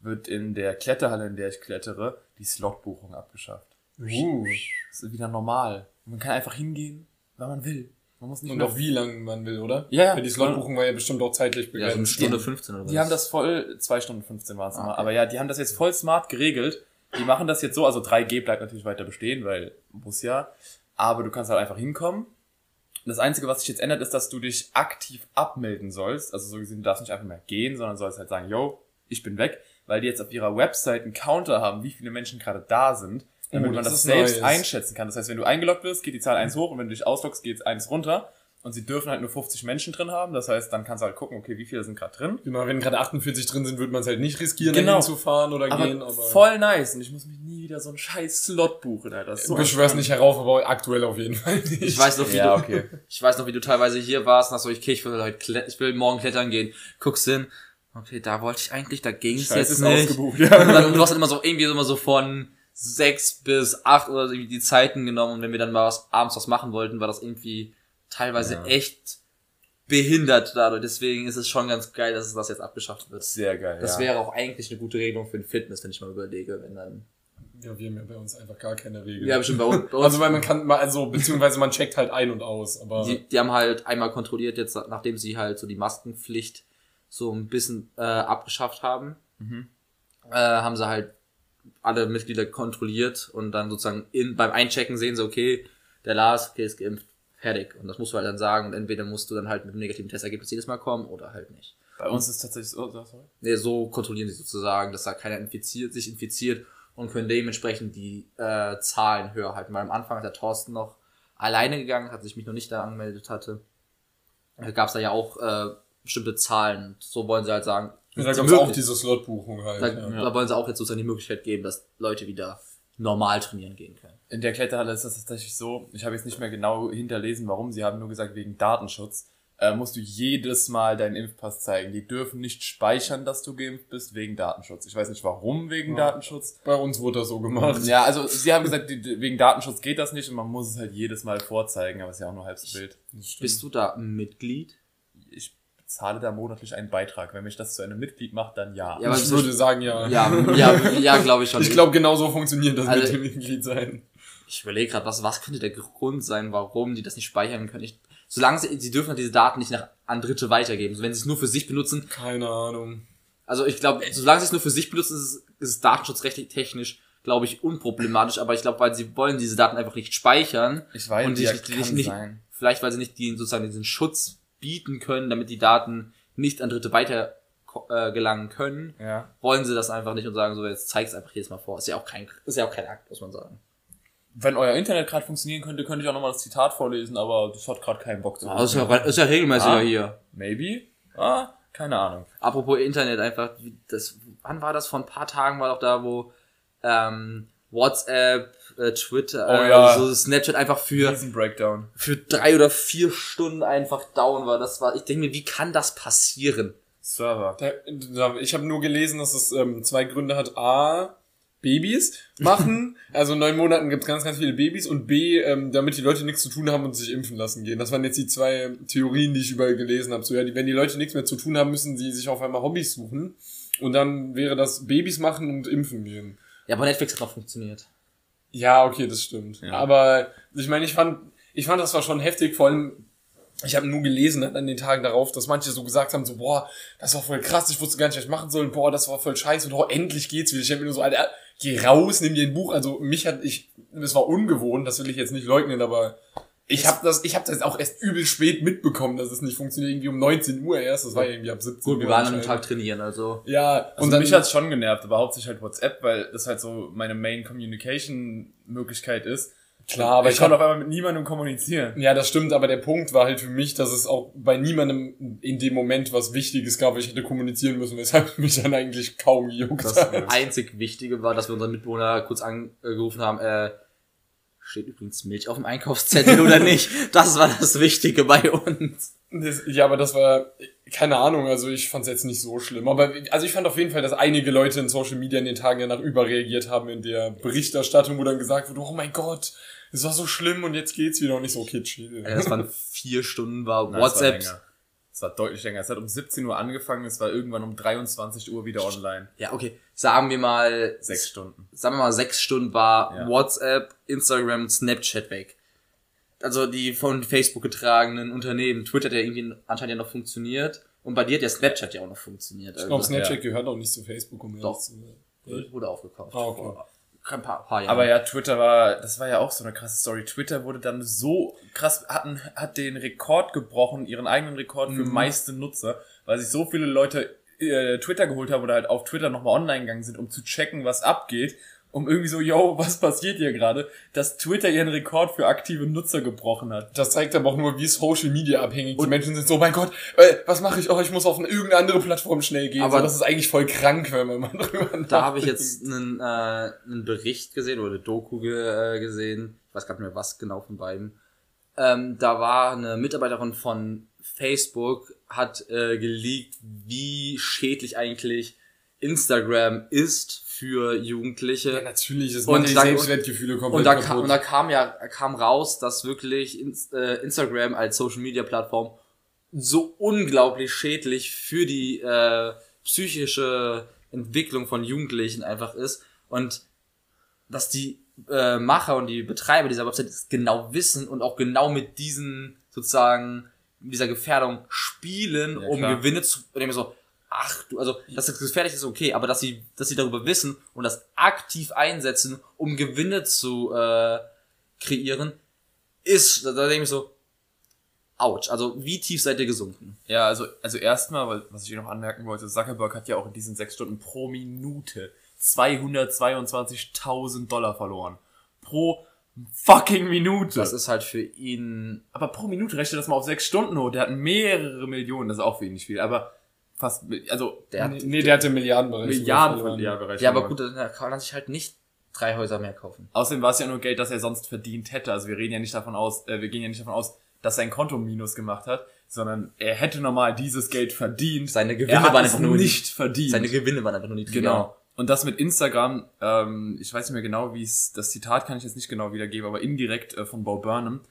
wird in der Kletterhalle, in der ich klettere, die Slotbuchung abgeschafft. Uh. Das ist wieder normal. Man kann einfach hingehen, wenn man will. Man muss nicht Und auch wie lange man will, oder? Ja. Für die Slotbuchung war ja bestimmt auch zeitlich begrenzt. Ja, so eine Stunde 15 oder was? Die haben das voll, zwei Stunden 15 waren es ah, okay. Aber ja, die haben das jetzt voll smart geregelt. Die machen das jetzt so, also 3G bleibt natürlich weiter bestehen, weil muss ja. Aber du kannst halt einfach hinkommen. Das Einzige, was sich jetzt ändert, ist, dass du dich aktiv abmelden sollst. Also so gesehen, du darfst nicht einfach mehr gehen, sondern sollst halt sagen, yo, ich bin weg. Weil die jetzt auf ihrer Website einen Counter haben, wie viele Menschen gerade da sind damit oh, man das, das selbst Neues. einschätzen kann. Das heißt, wenn du eingeloggt wirst, geht die Zahl eins hoch und wenn du dich ausloggst, geht eins runter. Und sie dürfen halt nur 50 Menschen drin haben. Das heißt, dann kannst du halt gucken, okay, wie viele sind gerade drin. Genau, wenn gerade 48 drin sind, würde man es halt nicht riskieren, genau. zu fahren oder aber gehen. Aber voll nice. Und ich muss mich nie wieder so einen scheiß Slot buchen, Alter. So Beschwör's nicht herauf, aber aktuell auf jeden Fall nicht. Ich weiß noch, wie ja, du, okay. ich weiß noch, wie du teilweise hier warst und hast so, okay, ich will heute, ich will morgen klettern gehen. Guckst hin. Okay, da wollte ich eigentlich, da ging's Scheiß jetzt nicht. Ausgebucht, ja. Und dann, du hast halt immer so, irgendwie immer so von, sechs bis acht oder so die Zeiten genommen und wenn wir dann mal was, abends was machen wollten, war das irgendwie teilweise ja. echt behindert dadurch. Deswegen ist es schon ganz geil, dass es das jetzt abgeschafft wird. Sehr geil. Das ja. wäre auch eigentlich eine gute Regelung für den Fitness, wenn ich mal überlege, wenn dann. Ja, wir haben ja bei uns einfach gar keine Regeln. Ja, bestimmt bei uns. Bei uns also weil man kann mal, also beziehungsweise man checkt halt ein und aus, aber. Die, die haben halt einmal kontrolliert jetzt, nachdem sie halt so die Maskenpflicht so ein bisschen äh, abgeschafft haben, mhm. äh, haben sie halt alle Mitglieder kontrolliert und dann sozusagen in, beim Einchecken sehen sie, okay, der Lars, okay, ist geimpft, fertig. Und das musst du halt dann sagen und entweder musst du dann halt mit dem negativen Testergebnis jedes Mal kommen oder halt nicht. Bei uns ist tatsächlich so, sorry. Nee, so kontrollieren sie sozusagen, dass da keiner infiziert, sich infiziert und können dementsprechend die äh, Zahlen höher halten. Weil am Anfang hat der Thorsten noch alleine gegangen, hat sich mich noch nicht da angemeldet hatte. Da gab es da ja auch äh, bestimmte Zahlen. So wollen sie halt sagen, da gab es auch diese Slotbuchung halt. Da, ja. da wollen sie auch jetzt sozusagen die Möglichkeit geben, dass Leute wieder normal trainieren gehen können. In der Kletterhalle ist das tatsächlich so, ich habe jetzt nicht mehr genau hinterlesen, warum, sie haben nur gesagt, wegen Datenschutz, äh, musst du jedes Mal deinen Impfpass zeigen. Die dürfen nicht speichern, dass du geimpft bist, wegen Datenschutz. Ich weiß nicht warum, wegen ja. Datenschutz. Bei uns wurde das so gemacht. Ja, also sie haben gesagt, die, wegen Datenschutz geht das nicht und man muss es halt jedes Mal vorzeigen, aber es ist ja auch nur halb so wild. Bist du da Mitglied? Zahle da monatlich einen Beitrag. Wenn mich das zu einem Mitglied macht, dann ja. ja ich würde sagen ja. Ja, ja, ja glaube ich schon. Ich glaube, genau so funktioniert das also, mit dem Mitglied sein. Ich überlege gerade, was, was könnte der Grund sein, warum die das nicht speichern können? Ich, solange sie, sie dürfen diese Daten nicht nach, an Dritte weitergeben. Also wenn sie es nur für sich benutzen. Keine Ahnung. Also ich glaube, solange sie es nur für sich benutzen, ist es, ist es datenschutzrechtlich technisch, glaube ich, unproblematisch. Aber ich glaube, weil sie wollen diese Daten einfach nicht speichern. Ich weiß, und die, ja, die nicht, sein. Vielleicht, weil sie nicht die, sozusagen diesen Schutz bieten können, damit die Daten nicht an Dritte weiter äh, gelangen können, ja. wollen sie das einfach nicht und sagen so, jetzt zeig's einfach jedes Mal vor. Ist ja auch kein, ist ja auch kein Akt, muss man sagen. Wenn euer Internet gerade funktionieren könnte, könnte ich auch nochmal das Zitat vorlesen, aber das hat gerade keinen Bock zu ah, ist, ja, ist ja regelmäßiger ah, hier. Maybe? Ah, keine Ahnung. Apropos Internet einfach, das, wann war das? Vor ein paar Tagen war doch da, wo ähm, WhatsApp, äh, Twitter, oh, äh, ja. so Snapchat einfach für Breakdown. für drei oder vier Stunden einfach down war. Das war, ich denke mir, wie kann das passieren? Server. Ich habe nur gelesen, dass es ähm, zwei Gründe hat. A, Babys machen. also in neun Monaten gibt es ganz, ganz viele Babys. Und B, ähm, damit die Leute nichts zu tun haben und sich impfen lassen gehen. Das waren jetzt die zwei Theorien, die ich überall gelesen habe. So, ja, die, wenn die Leute nichts mehr zu tun haben, müssen sie sich auf einmal Hobbys suchen. Und dann wäre das Babys machen und impfen gehen. Ja, aber Netflix hat noch funktioniert. Ja, okay, das stimmt. Ja. Aber ich meine, ich fand, ich fand das war schon heftig, vor allem, ich habe nur gelesen an den Tagen darauf, dass manche so gesagt haben, so, boah, das war voll krass, ich wusste gar nicht, was ich machen soll, boah, das war voll scheiße und oh, endlich geht's wieder. Ich habe mir nur so, Alter, geh raus, nimm dir ein Buch. Also mich hat, ich, es war ungewohnt, das will ich jetzt nicht leugnen, aber ich habe das, ich habe das auch erst übel spät mitbekommen, dass es nicht funktioniert. Irgendwie um 19 Uhr erst. Das war irgendwie ab 17 Uhr. Gut, wir waren an einem Tag trainieren, also. Ja, also und dann, mich hat's schon genervt, aber hauptsächlich halt WhatsApp, weil das halt so meine Main Communication Möglichkeit ist. Klar, aber ich, ich konnte auf einmal mit niemandem kommunizieren. Ja, das stimmt, aber der Punkt war halt für mich, dass es auch bei niemandem in dem Moment was Wichtiges gab, weil ich hätte kommunizieren müssen, weshalb mich dann eigentlich kaum juckt. Das einzig Wichtige war, dass wir unseren Mitbewohner kurz angerufen haben, äh, steht übrigens Milch auf dem Einkaufszettel oder nicht? Das war das Wichtige bei uns. Ja, aber das war, keine Ahnung, also ich fand es jetzt nicht so schlimm. Aber also ich fand auf jeden Fall, dass einige Leute in Social Media in den Tagen danach überreagiert haben in der Berichterstattung, wo dann gesagt wurde, oh mein Gott, es war so schlimm und jetzt geht's wieder und nicht so kitschig. Ja, das waren vier Stunden, war WhatsApp. Es war, deutlich länger. Es hat um 17 Uhr angefangen, es war irgendwann um 23 Uhr wieder online. Ja, okay. Sagen wir mal. Sechs Stunden. Sagen wir mal, sechs Stunden war Ja. WhatsApp, Instagram und Snapchat weg. Also die von Facebook getragenen Unternehmen. Twitter hat ja irgendwie anscheinend ja noch funktioniert. Und bei dir hat ja Snapchat ja auch noch funktioniert. Ich glaube, Also, Snapchat ja. gehört auch nicht zu Facebook, um Doch. zu wurde- wurde aufgekauft. Ah, okay. Ein paar, paar Jahre. Aber ja, Twitter war, das war ja auch so eine krasse Story. Twitter wurde dann so krass, hatten, hat den Rekord gebrochen, ihren eigenen Rekord für Mhm. meiste Nutzer, weil sich so viele Leute äh, Twitter geholt haben oder halt auf Twitter nochmal online gegangen sind, um zu checken, was abgeht, um irgendwie so, yo, was passiert hier gerade, dass Twitter ihren Rekord für aktive Nutzer gebrochen hat. Das zeigt aber auch nur, wie Social Media abhängig die Menschen sind. So, mein Gott, äh, was mache ich? Oh, ich muss auf eine, irgendeine andere Plattform schnell gehen. Aber- so, das ist eigentlich voll krank, wenn man mal drüber nachdenkt. da habe ich jetzt einen, äh, einen Bericht gesehen oder eine Doku ge, äh, gesehen. Ich weiß gar nicht mehr was genau von beiden. Ähm, da war eine Mitarbeiterin von Facebook, hat äh, geleakt, wie schädlich eigentlich Instagram ist für Jugendliche. Ja, natürlich, es Und macht die da- Selbstwertgefühle komplett Und da, kam, kaputt. und da kam ja kam raus, dass wirklich äh, Instagram als Social Media Plattform so unglaublich schädlich für die äh, psychische Entwicklung von Jugendlichen einfach ist und dass die äh, Macher und die Betreiber dieser Website es genau wissen und auch genau mit diesen sozusagen dieser Gefährdung spielen, Ja, um. Gewinne zu und ich so ach du also dass das gefährlich ist okay, aber dass sie dass sie darüber wissen und das aktiv einsetzen, um Gewinne zu äh, kreieren, ist da, da denke ich so ouch, also wie tief seid ihr gesunken? Ja, also, also erstmal, weil- was ich hier noch anmerken wollte, Zuckerberg hat ja auch in diesen sechs Stunden pro Minute 222.000 Dollar verloren. Pro fucking Minute. Das ist halt für ihn aber pro Minute rechne das mal auf sechs Stunden hoch. Der hat mehrere Millionen, das ist auch für ihn nicht viel, aber fast, also der hat nee, nee, der hatte Milliardenbereich. Milliarden von Jahrbereich. Ja, aber gut, dann kann er sich halt nicht drei Häuser mehr kaufen. Außerdem war es ja nur Geld, das er sonst verdient hätte. Also wir reden ja nicht davon aus, äh, wir gehen ja nicht davon aus, dass sein Konto Minus gemacht hat, sondern er hätte normal dieses Geld verdient. Seine Gewinne er hat waren es einfach nur nicht verdient. Seine Gewinne waren einfach nur niedriger. Genau. Und das mit Instagram, ähm, ich weiß nicht mehr genau, wie es, das Zitat kann ich jetzt nicht genau wiedergeben, aber indirekt äh, von Bo Burnham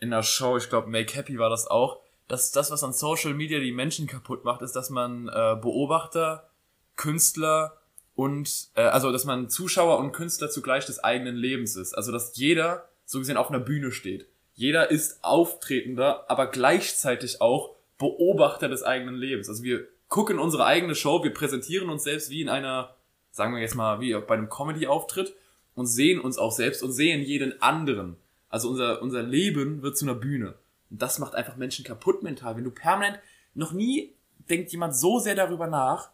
in der Show, ich glaube Make Happy war das auch, dass das, was an Social Media die Menschen kaputt macht, ist, dass man äh, Beobachter, Künstler und, äh, also dass man Zuschauer und Künstler zugleich des eigenen Lebens ist. Also dass jeder so gesehen auf einer Bühne steht. Jeder ist Auftretender, aber gleichzeitig auch Beobachter des eigenen Lebens. Also wir gucken unsere eigene Show, wir präsentieren uns selbst wie in einer, sagen wir jetzt mal, wie bei einem Comedy-Auftritt und sehen uns auch selbst und sehen jeden anderen. Also unser, unser Leben wird zu einer Bühne. Und das macht einfach Menschen kaputt mental. Wenn du permanent, noch nie denkt jemand so sehr darüber nach,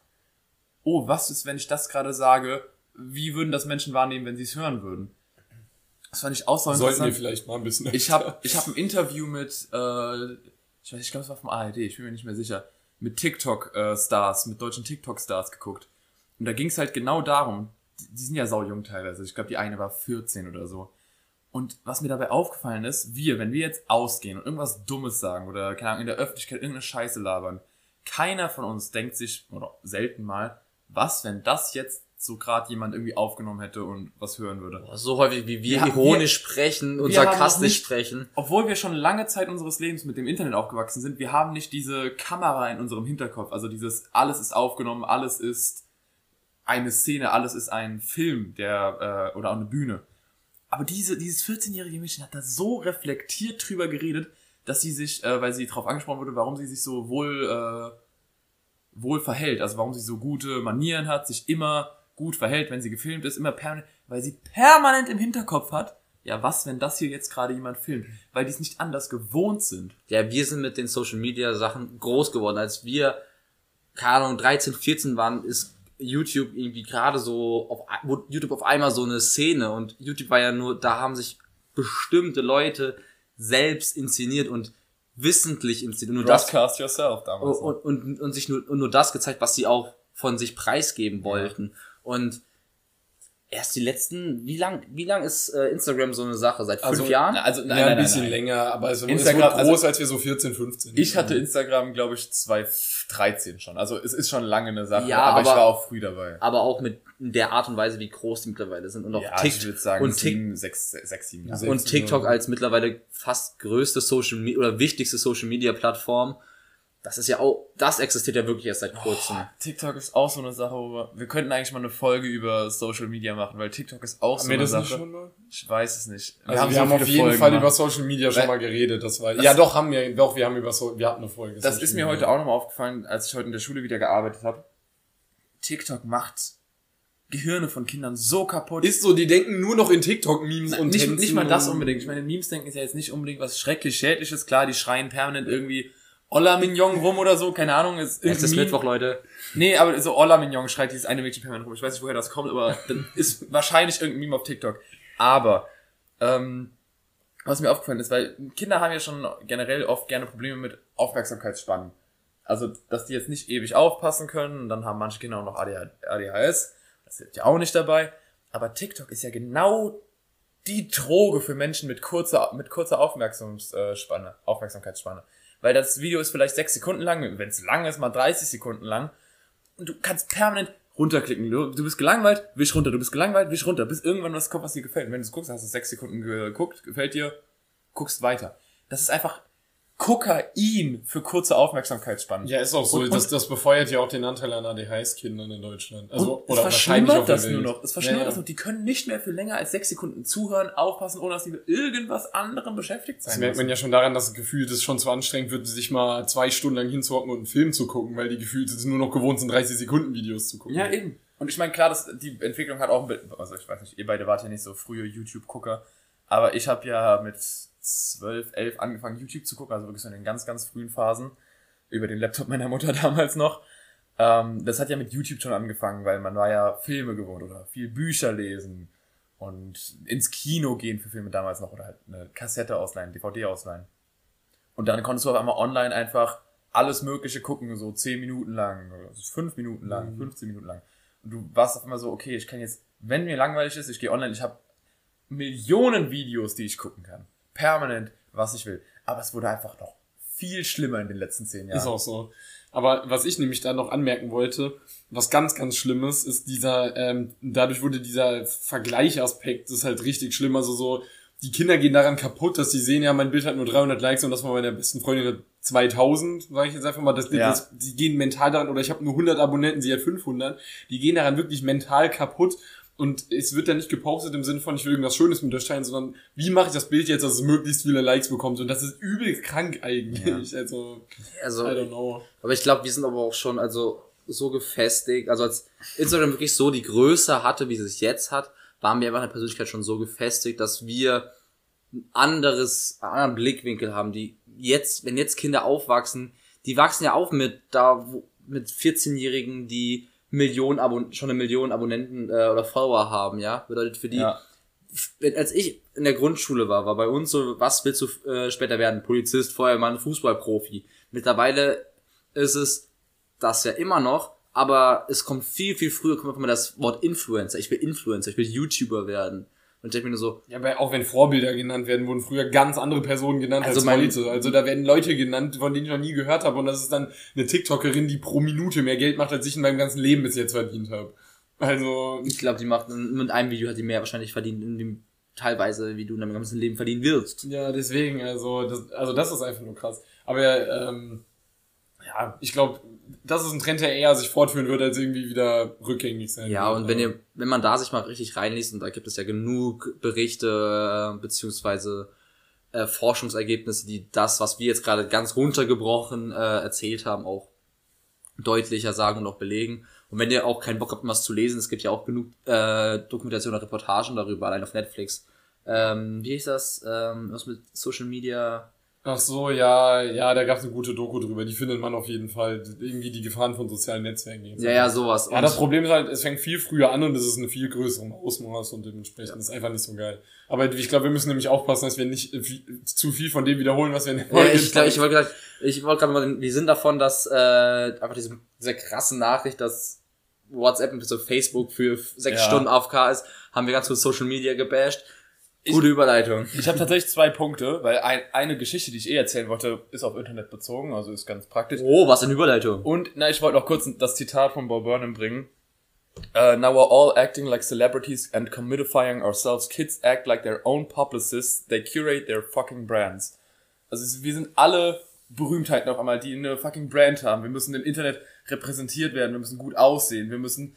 oh, was ist, wenn ich das gerade sage? Wie würden das Menschen wahrnehmen, wenn sie es hören würden? Das fand ich auch so Sollten wir vielleicht mal ein bisschen. Ich habe ich hab ein Interview mit, äh, ich weiß, ich glaube, es war vom ARD, ich bin mir nicht mehr sicher, mit TikTok-Stars, mit deutschen TikTok-Stars geguckt. Und da ging es halt genau darum, die, die sind ja saujung teilweise, ich glaube, die eine war 14 oder so. Und was mir dabei aufgefallen ist, wir, wenn wir jetzt ausgehen und irgendwas Dummes sagen oder, keine Ahnung, in der Öffentlichkeit irgendeine Scheiße labern, keiner von uns denkt sich, oder selten mal, was, wenn das jetzt so gerade jemand irgendwie aufgenommen hätte und was hören würde. So häufig wie wir Ja, ironisch sprechen und wir sarkastisch nicht- sprechen. obwohl wir schon lange Zeit unseres Lebens mit dem Internet aufgewachsen sind, wir haben nicht diese Kamera in unserem Hinterkopf. Also dieses, alles ist aufgenommen, alles ist eine Szene, alles ist ein Film, der, äh, oder auch eine Bühne. Aber diese, dieses 14-jährige Mädchen hat da so reflektiert drüber geredet, dass sie sich, äh, weil sie darauf angesprochen wurde, warum sie sich so wohl, äh, wohl verhält, also warum sie so gute Manieren hat, sich immer gut verhält, wenn sie gefilmt ist, immer permanent, weil sie permanent im Hinterkopf hat, ja, was, wenn das hier jetzt gerade jemand filmt? Weil die es nicht anders gewohnt sind. Ja, wir sind mit den Social Media Sachen groß geworden. Als wir, keine Ahnung, 13, 14 waren, ist YouTube irgendwie gerade so, auf, wurde YouTube auf einmal so eine Szene und YouTube war ja nur, da haben sich bestimmte Leute selbst inszeniert und wissentlich inszeniert. Und nur das, Broadcast yourself damals. und, und, und sich nur, und nur das gezeigt, was sie auch von sich preisgeben wollten. Und erst die letzten, wie lang, wie lang ist äh, Instagram so eine Sache? Seit fünf Also, Jahren? Also, Nein, ja, ein bisschen länger, aber also Instagram- es wurde groß, also- als wir so 14, 15. Ich hatte Instagram, glaube ich, 2013 schon. Also es ist schon lange eine Sache, Ja, aber, ich aber- war auch früh dabei. aber auch mit der Art und Weise, wie groß die mittlerweile sind und auch ja, ich würde sagen, und sieben, sechs, sechs, sieben Jahre. Sechs. und TikTok als mittlerweile fast größte Social Media oder wichtigste Social Media Plattform. Das ist ja auch, das existiert ja wirklich erst seit kurzem. TikTok ist auch so eine Sache, wo wir, wir könnten eigentlich mal eine Folge über Social Media machen, weil TikTok ist auch so Haben wir eine das Sache. nicht schon mal? Ich weiß es nicht. Also wir so haben auf jeden Folgen Fall gemacht. über Social Media schon mal geredet, das war, Das- ja doch, haben wir, doch, wir haben über so, wir hatten eine Folge. Das Social ist mir Media. heute auch nochmal aufgefallen, als ich heute in der Schule wieder gearbeitet habe. TikTok macht Gehirne von Kindern so kaputt. Ist so, die denken nur noch in TikTok-Memes und nicht, Tänzen nicht mal das unbedingt. Ich meine, Memes denken ist ja jetzt nicht unbedingt was schrecklich schädliches. Klar, die schreien permanent irgendwie Olla Mignon rum oder so, keine Ahnung. Ist Es ist. Mittwoch, Leute. Nee, aber so Olla Mignon schreit dieses eine Mädchen permanent rum. Ich weiß nicht, woher das kommt, aber dann ist wahrscheinlich irgendein Meme auf TikTok. Aber, ähm, was mir aufgefallen ist, weil Kinder haben ja schon generell oft gerne Probleme mit Aufmerksamkeitsspannen. Also, dass die jetzt nicht ewig aufpassen können, und dann haben manche Kinder auch noch ADH ADHS. Das hilft ja auch nicht dabei. Aber TikTok ist ja genau die Droge für Menschen mit kurzer, mit kurzer Aufmerksamkeitsspanne, Aufmerksamkeitsspanne. Weil das Video ist vielleicht sechs Sekunden lang, wenn es lang ist, mal 30 Sekunden lang. Und du kannst permanent runterklicken. Du, du bist gelangweilt, wisch runter, du bist gelangweilt, wisch runter, bis irgendwann was kommt, was dir gefällt. Und wenn du es guckst, hast du sechs Sekunden geguckt, gefällt dir, guckst weiter. Das ist einfach Kokain für kurze Aufmerksamkeitsspannen. Ja, ist auch so. Und- das, das befeuert ja auch den Anteil an ADHS-Kindern in Deutschland. Also, und es verschlimmert das nur noch. Es verschlimmert Ja, ja. das nur. Die können nicht mehr für länger als sechs Sekunden zuhören, aufpassen, ohne dass sie mit irgendwas anderem beschäftigt sein Das merkt man ja schon daran, dass das Gefühl es schon zu anstrengend wird, sich mal zwei Stunden lang hinzuhocken und einen Film zu gucken, weil die gefühlt nur noch gewohnt sind, 30 Sekunden Videos zu gucken. Ja, eben. Und ich meine, klar, das, die Entwicklung hat auch ein bisschen, also ich weiß nicht, ihr beide wart ja nicht so frühe YouTube-Gucker, aber ich habe ja mit 12, 11 angefangen, YouTube zu gucken, also wirklich so in den ganz, ganz frühen Phasen, über den Laptop meiner Mutter damals noch. Ähm, das hat ja mit YouTube schon angefangen, weil man war ja Filme gewohnt oder viel Bücher lesen und ins Kino gehen für Filme damals noch oder halt eine Kassette ausleihen, DVD ausleihen. Und dann konntest du auf einmal online einfach alles Mögliche gucken, so 10 Minuten lang, oder 5 Minuten lang, 15 Minuten lang. Und du warst auf einmal so, okay, ich kann jetzt, wenn mir langweilig ist, ich gehe online, ich habe Millionen Videos, die ich gucken kann. Permanent, was ich will. Aber es wurde einfach noch viel schlimmer in den letzten 10 Jahren. Ist auch so. Aber was ich nämlich da noch anmerken wollte, was ganz, ganz Schlimmes, ist dieser, ähm, dadurch wurde dieser Vergleichaspekt, das ist halt richtig schlimm. Also so, die Kinder gehen daran kaputt, dass sie sehen, ja, mein Bild hat nur 300 Likes und das von meiner besten Freundin hat 2000, sage ich jetzt einfach mal. Das, Ja. das, die gehen mental daran, oder ich habe nur 100 Abonnenten, sie hat 500. Die gehen daran wirklich mental kaputt. Und es wird dann nicht gepostet im Sinne von, ich will irgendwas Schönes mit euch teilen, sondern wie mache ich das Bild jetzt, dass es möglichst viele Likes bekommt? Und das ist übel krank eigentlich. Also, Also, I don't know. aber ich glaube, wir sind aber auch schon, also, so gefestigt. Also, als Instagram wirklich so die Größe hatte, wie sie es jetzt hat, waren wir einfach in der Persönlichkeit schon so gefestigt, dass wir ein anderes, einen anderen Blickwinkel haben, die jetzt, wenn jetzt Kinder aufwachsen, die wachsen ja auf mit da, wo, mit 14-Jährigen, die Millionen Abon schon eine Million Abonnenten äh, oder Follower haben, ja. Bedeutet für die, Ja. als ich in der Grundschule war, war bei uns so, was willst du äh, später werden? Polizist, Feuermann, Fußballprofi. Mittlerweile ist es das ja immer noch, aber es kommt viel, viel früher, kommt immer das Wort Influencer. Ich will Influencer, ich will YouTuber werden. Und ich denke mir nur so, Ja, aber auch wenn Vorbilder genannt werden, wurden früher ganz andere Personen genannt Also als mein- heute. Also da werden Leute genannt, von denen ich noch nie gehört habe. Und das ist dann eine TikTokerin, die pro Minute mehr Geld macht, als ich in meinem ganzen Leben bis jetzt verdient habe. Also, ich glaube, die macht mit einem Video hat die mehr wahrscheinlich verdient, in dem, teilweise, wie du in deinem ganzen Leben verdienen wirst. ja, deswegen, also das, also das ist einfach nur krass. Aber ähm, ja, ich glaube, das ist ein Trend, der eher sich fortführen wird, als irgendwie wieder rückgängig sein Ja, wird. und wenn ihr, wenn man da sich mal richtig reinliest, und da gibt es ja genug Berichte, äh, beziehungsweise äh, Forschungsergebnisse, die das, was wir jetzt gerade ganz runtergebrochen äh, erzählt haben, auch deutlicher sagen und auch belegen. Und wenn ihr auch keinen Bock habt, was zu lesen, es gibt ja auch genug äh, Dokumentationen oder Reportagen darüber, allein auf Netflix. Ähm, wie hieß das? Ähm, was mit Social Media? Ach so, ja, ja, da gab es eine gute Doku drüber, die findet man auf jeden Fall. Irgendwie die Gefahren von sozialen Netzwerken. Ja, ja, sowas. Ja, das Problem ist halt, es fängt viel früher an und es ist eine viel größere Ausmaß und dementsprechend ist einfach nicht so geil. Aber ich glaube, wir müssen nämlich aufpassen, dass wir nicht zu viel von dem wiederholen, was wir in der Ja, ich glaube, ich wollte gerade, ich wollte gerade mal den, Sinn davon, dass äh, einfach diese, diese krasse Nachricht, dass WhatsApp und so Facebook für sechs Ja. Stunden AFK ist, haben wir ganz kurz Social Media gebasht. Gute Überleitung. Ich habe tatsächlich zwei Punkte, weil ein, eine Geschichte, die ich eh erzählen wollte, ist auf Internet bezogen, also ist ganz praktisch. Oh, was eine Überleitung. Und na, ich wollte noch kurz das Zitat von Bob Burnham bringen. Uh, now we're all acting like celebrities and commodifying ourselves. Kids act like their own publicists. They curate their fucking brands. Also wir sind alle Berühmtheiten auf einmal, die eine fucking Brand haben. Wir müssen im Internet repräsentiert werden. Wir müssen gut aussehen. Wir müssen,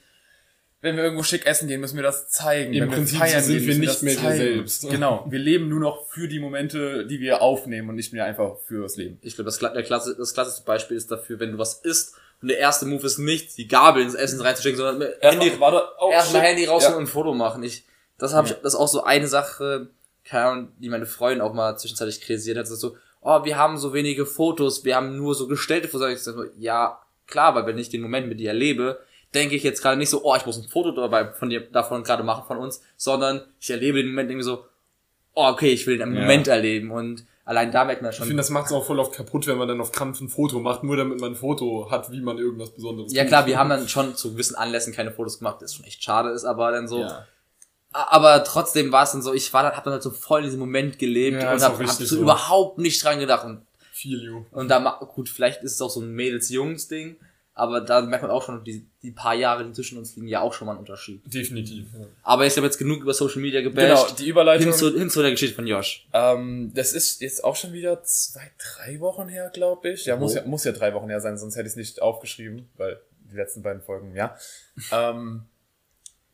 wenn wir irgendwo schick essen gehen, müssen wir das zeigen. Im wenn Prinzip feiern sind wir müssen nicht das mehr wir zeigen. selbst. Genau. Wir leben nur noch für die Momente, die wir aufnehmen und nicht mehr einfach fürs Leben. Ich glaube, das, der Klasse, das klassischste Beispiel ist dafür, wenn du was isst und der erste Move ist nicht, die Gabel ins Essen reinzustecken, sondern Handy, Erstmal- warte, oh, erstmal. Handy rausholen Ja. und ein Foto machen. Ich, das habe ich, das ist auch so eine Sache, keine Ahnung, die meine Freundin auch mal zwischenzeitlich kritisiert hat, das ist so, oh, wir haben so wenige Fotos, wir haben nur so gestellte Fotos. Ich sag so, ja, klar, weil wenn ich den Moment mit dir erlebe, denke ich jetzt gerade nicht so, oh, ich muss ein Foto dabei von dir, davon gerade machen von uns, sondern ich erlebe den Moment irgendwie so, oh, okay, ich will den Ja. Moment erleben und allein da merkt man Ich schon, finde, das macht es auch voll oft kaputt, wenn man dann auf Krampf ein Foto macht, nur damit man ein Foto hat, wie man irgendwas Besonderes Ja klar, wir haben dann schon zu gewissen Anlässen keine Fotos gemacht, das schon echt schade ist, aber dann so. Ja. Aber trotzdem war es dann so, ich war dann, hab dann halt so voll in diesem Moment gelebt Ja, und ist hab, hab so überhaupt nicht dran gedacht. Und, Feel you. und da, gut, vielleicht ist es auch so ein Mädels-Jungs-Ding, aber da merkt man auch schon, die, die paar Jahre, die zwischen uns liegen, ja auch schon mal einen Unterschied. Definitiv. Ja. Aber ich habe jetzt genug über Social Media Genau, gebasht. die Überleitung. hin, zu, hin zu der Geschichte von Josh. Ähm, das ist jetzt auch schon wieder zwei, drei Wochen her, glaube ich. Ja, muss ja, muss ja drei Wochen her sein, sonst hätte ich es nicht aufgeschrieben, weil die letzten beiden Folgen, ja. ähm,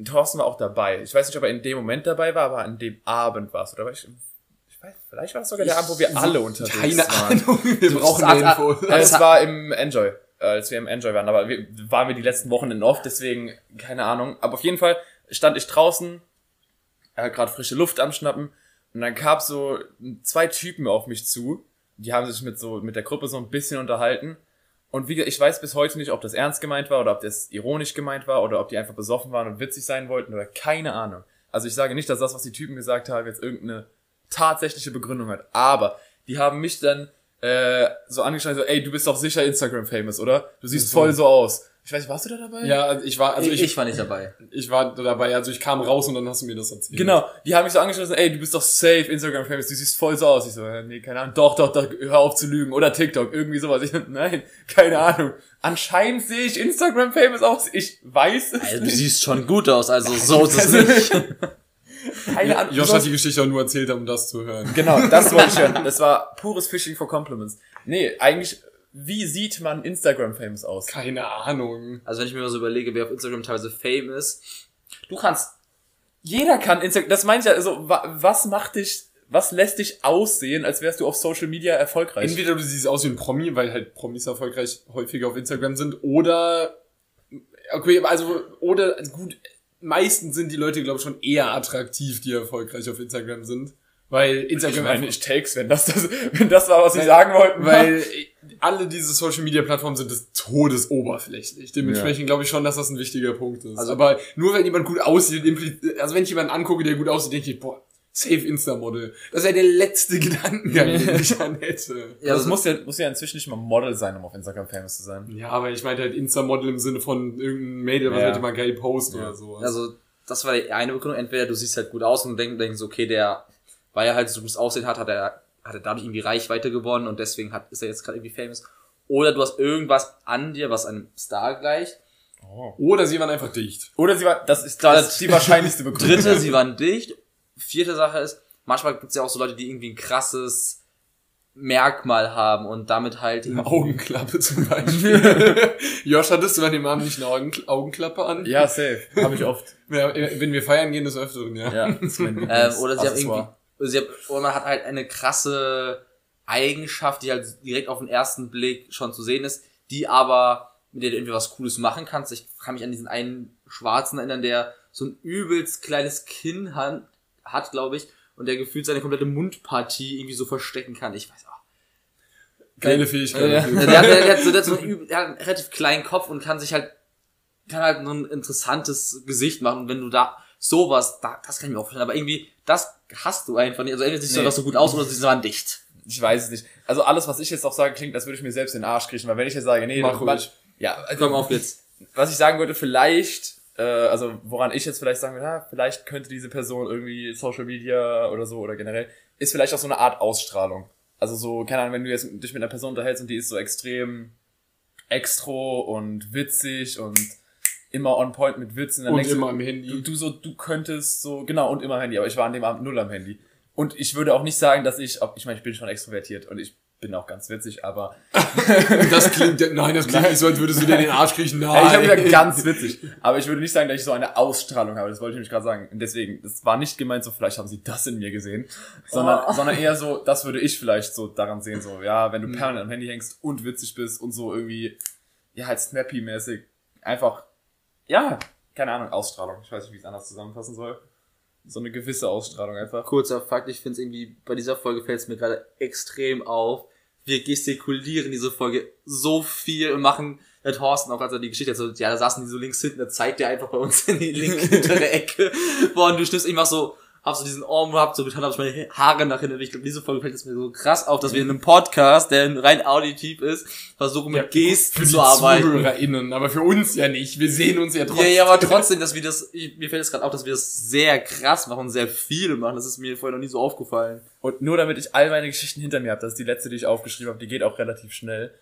Thorsten war auch dabei. Ich weiß nicht, ob er in dem Moment dabei war, aber an dem Abend war es. Oder war ich, ich weiß, vielleicht war es sogar der Abend, wo wir alle unterwegs Keine waren. Ahnung, wir brauchen eine Info. Es war im Enjoy, als wir im Enjoy waren, aber wir, waren wir die letzten Wochen in Off, deswegen keine Ahnung. Aber auf jeden Fall stand ich draußen, hat gerade frische Luft am Schnappen und dann kam so zwei Typen auf mich zu, die haben sich mit so mit der Gruppe so ein bisschen unterhalten und wie ich weiß bis heute nicht, ob das ernst gemeint war oder ob das ironisch gemeint war oder ob die einfach besoffen waren und witzig sein wollten oder keine Ahnung. Also ich sage nicht, dass das, was die Typen gesagt haben, jetzt irgendeine tatsächliche Begründung hat, aber die haben mich dann äh, so angeschaut, so, ey, du bist doch sicher Instagram-famous, oder? Du siehst So. voll so aus. Ich weiß nicht, warst du da dabei? Ja, also ich war, also ich, ich, ich war nicht dabei. ich war dabei, also ich kam raus und dann hast du mir das erzählt. Genau, die haben mich so angeschaut, so, ey, du bist doch safe Instagram-famous, du siehst voll so aus. Ich so, äh, nee, keine Ahnung, doch, doch, doch, hör auf zu lügen. Oder TikTok, irgendwie sowas. Ich, nein, keine Ahnung. Anscheinend sehe ich Instagram-famous aus. Ich weiß es Also, du nicht. siehst schon gut aus, also so ist es nicht. Keine Ahnung. Josh hat die Geschichte auch nur erzählt, um das zu hören. Genau, das wollte ich hören. Das war pures Fishing for Compliments. Nee, eigentlich, wie sieht man Instagram-famous aus? Keine Ahnung. Also wenn ich mir mal so überlege, wer auf Instagram teilweise Fame ist, du kannst Jeder kann Instagram, das meine ich ja, also, wa was macht dich, was lässt dich aussehen, als wärst du auf Social Media erfolgreich? Entweder du siehst aus wie ein Promi, weil halt Promis erfolgreich häufiger auf Instagram sind, oder okay, also oder gut, meistens sind die Leute glaube ich schon eher attraktiv, die erfolgreich auf Instagram sind, weil ich Instagram meine, ich takes, wenn das, das, wenn das war, was sie sagen wollten. weil alle diese Social Media Plattformen sind des Todes oberflächlich. Dementsprechend glaube ich schon, dass das ein wichtiger Punkt ist. Also- aber nur wenn jemand gut aussieht, also wenn ich jemanden angucke, der gut aussieht, denke ich, boah, safe Insta-Model. Das wäre der letzte Gedankengang, den ich an hätte. Ja, also, also- muss ja, muss ja inzwischen nicht mal Model sein, um auf Instagram famous zu sein. Ja, aber ich meinte halt Insta-Model im Sinne von irgendeinem Mädel, was Ja. halt immer geil post Ja. oder sowas. Also, das war die eine Begründung. Entweder du siehst halt gut aus und denkst, denkst okay, der, weil er halt so gutes Aussehen hat, hat er, hat er dadurch irgendwie Reichweite gewonnen und deswegen hat, ist er jetzt gerade irgendwie famous. Oder du hast irgendwas an dir, was einem Star gleicht. Oder sie waren einfach dicht. Oder sie war, das ist, das ist die wahrscheinlichste Begründung. Dritte, sie waren dicht. Vierte Sache ist, manchmal gibt es ja auch so Leute, die irgendwie ein krasses Merkmal haben und damit halt Eine irgendwie- Augenklappe zum Beispiel. Josh, hattest du an dem Abend nicht eine Augen Augenklappe an? Ja, safe. Habe ich oft. Ja, wenn wir feiern gehen, des Öfteren, ja. Ja, das ist mein Ähm, oder sie haben irgendwie, oder, sie haben, oder man hat halt eine krasse Eigenschaft, die halt direkt auf den ersten Blick schon zu sehen ist, die aber, mit der du irgendwie was Cooles machen kannst. Ich kann mich an diesen einen Schwarzen erinnern, der so ein übelst kleines Kinn hat, hat glaube ich, und der gefühlt seine komplette Mundpartie irgendwie so verstecken kann. Ich weiß auch. Geile Fähigkeit. Ja. auf jeden Der, der, der, hat so, der, hat so einen, der hat einen relativ kleinen Kopf und kann sich halt, kann halt so ein interessantes Gesicht machen. Und wenn du da sowas, da, das kann ich mir auch vorstellen. Aber irgendwie, das hast du einfach nicht. Also entweder siehst du Nee. einfach so gut aus oder sie sind dicht. Ich weiß es nicht. Also alles, was ich jetzt auch sage, klingt, als würde ich mir selbst in den Arsch kriechen, weil wenn ich jetzt sage, nee, Mach ruhig. ja, also, Komm auf jetzt. was ich sagen würde, vielleicht, äh, also woran ich jetzt vielleicht sagen würde, ja, vielleicht könnte diese Person irgendwie Social Media oder so oder generell, ist vielleicht auch so eine Art Ausstrahlung. Also so, keine Ahnung, wenn du jetzt dich mit einer Person unterhältst und die ist so extrem extro und witzig und immer on point mit Witzen. Dann Und denkst du, immer am Handy. Du, du so, du könntest so, genau, und immer Handy, aber ich war an dem Abend null am Handy. Und ich würde auch nicht sagen, dass ich, ich meine, ich bin schon extrovertiert und ich bin auch ganz witzig, aber Das klingt, nein, das klingt nicht so, als würdest du dir den Arsch kriechen. Nein. Ich habe wieder ganz witzig. Aber ich würde nicht sagen, dass ich so eine Ausstrahlung habe. Das wollte ich nämlich gerade sagen. Und deswegen, das war nicht gemeint, so vielleicht haben sie das in mir gesehen, sondern, sondern eher so, das würde ich vielleicht so daran sehen, so, ja, wenn du permanent am Handy hängst und witzig bist und so irgendwie, ja, halt snappy-mäßig, einfach, ja, keine Ahnung, Ausstrahlung. Ich weiß nicht, wie ich es anders zusammenfassen soll. So eine gewisse Ausstrahlung einfach. Kurzer Fakt, ich finde es irgendwie, bei dieser Folge fällt es mir gerade extrem auf. Wir gestikulieren diese Folge so viel und machen, der Thorsten auch, als er die Geschichte hat, so, ja, da saßen die so links hinten, da zeigt der einfach bei uns in die linke hintere Ecke. Boah, und du schnippst, ich mach so, hab so diesen Arm gehabt, so getan, hab ich meine Haare nach hinten. Ich glaube, diese Folge fällt es mir so krass auf, dass wir in einem Podcast, der rein auditiv ist, versuchen mit Gesten für die zu arbeiten. ZuhörerInnen, aber für uns ja nicht. Wir sehen uns ja Ja, trotzdem. ja, aber trotzdem, dass wir das, ich, mir fällt es gerade auf, dass wir das sehr krass machen, sehr viel machen. Das ist mir vorher noch nie so aufgefallen. Und nur damit ich all meine Geschichten hinter mir habe, das ist die letzte, die ich aufgeschrieben habe, die geht auch relativ schnell.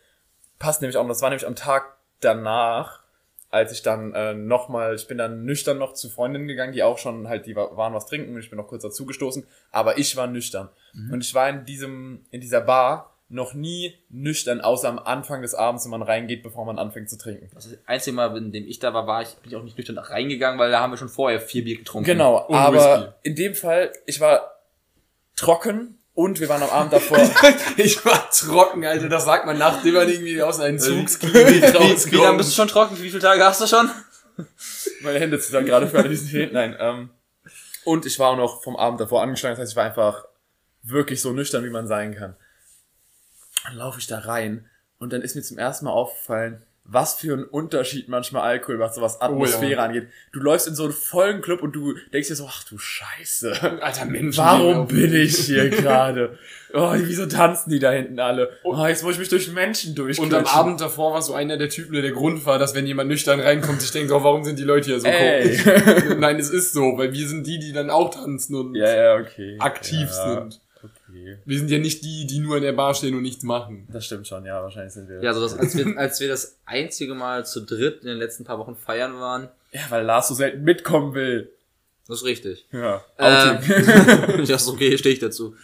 Passt nämlich auch, noch, das war nämlich am Tag danach, als ich dann äh, nochmal, ich bin dann nüchtern noch zu Freundinnen gegangen, die auch schon halt, die wa- waren was trinken und ich bin noch kurz dazugestoßen, aber ich war nüchtern. Und ich war in diesem, in dieser Bar noch nie nüchtern, außer am Anfang des Abends, wenn man reingeht, bevor man anfängt zu trinken. Das einzige Mal, in dem ich da war, war ich, bin ich auch nicht nüchtern reingegangen, weil da haben wir schon vorher vier Bier getrunken. Genau, aber Whisky. in dem Fall, ich war trocken und wir waren am Abend davor. Ich war trocken, Alter. Das sagt man, nachdem man irgendwie aus einem Zugskrieg Wie, wie lange rauskommt. bist du schon trocken? Wie viele Tage hast du schon? meine Hände zusammen gerade für alle, die es. Nein, ähm, und ich war auch noch vom Abend davor angeschlagen, das heißt, ich war einfach wirklich so nüchtern, wie man sein kann. Dann laufe ich da rein und dann ist mir zum ersten Mal aufgefallen, was für ein Unterschied manchmal Alkohol macht, so was Atmosphäre ja. angeht. Du läufst in so einen vollen Club und du denkst dir so, ach du Scheiße. Alter Mensch. Warum bin ich hier gerade? Oh, wieso tanzen die da hinten alle? Oh, jetzt muss ich mich durch Menschen durch. Und am Abend davor war so einer der Typen, der der Grund war, dass wenn jemand nüchtern reinkommt, ich denke, oh, warum sind die Leute hier so Ey. komisch? Nein, es ist so, weil wir sind die, die dann auch tanzen und Ja, ja, okay. aktiv ja, sind. Okay. Wir sind ja nicht die, die nur in der Bar stehen und nichts machen. Das stimmt schon, ja, wahrscheinlich sind wir. Ja, also das, als wir, als wir das einzige Mal zu dritt in den letzten paar Wochen feiern waren, Ja, weil Lars so selten mitkommen will. das ist richtig. Ja. Ähm, Outing. ja, ist okay, stehe ich dazu.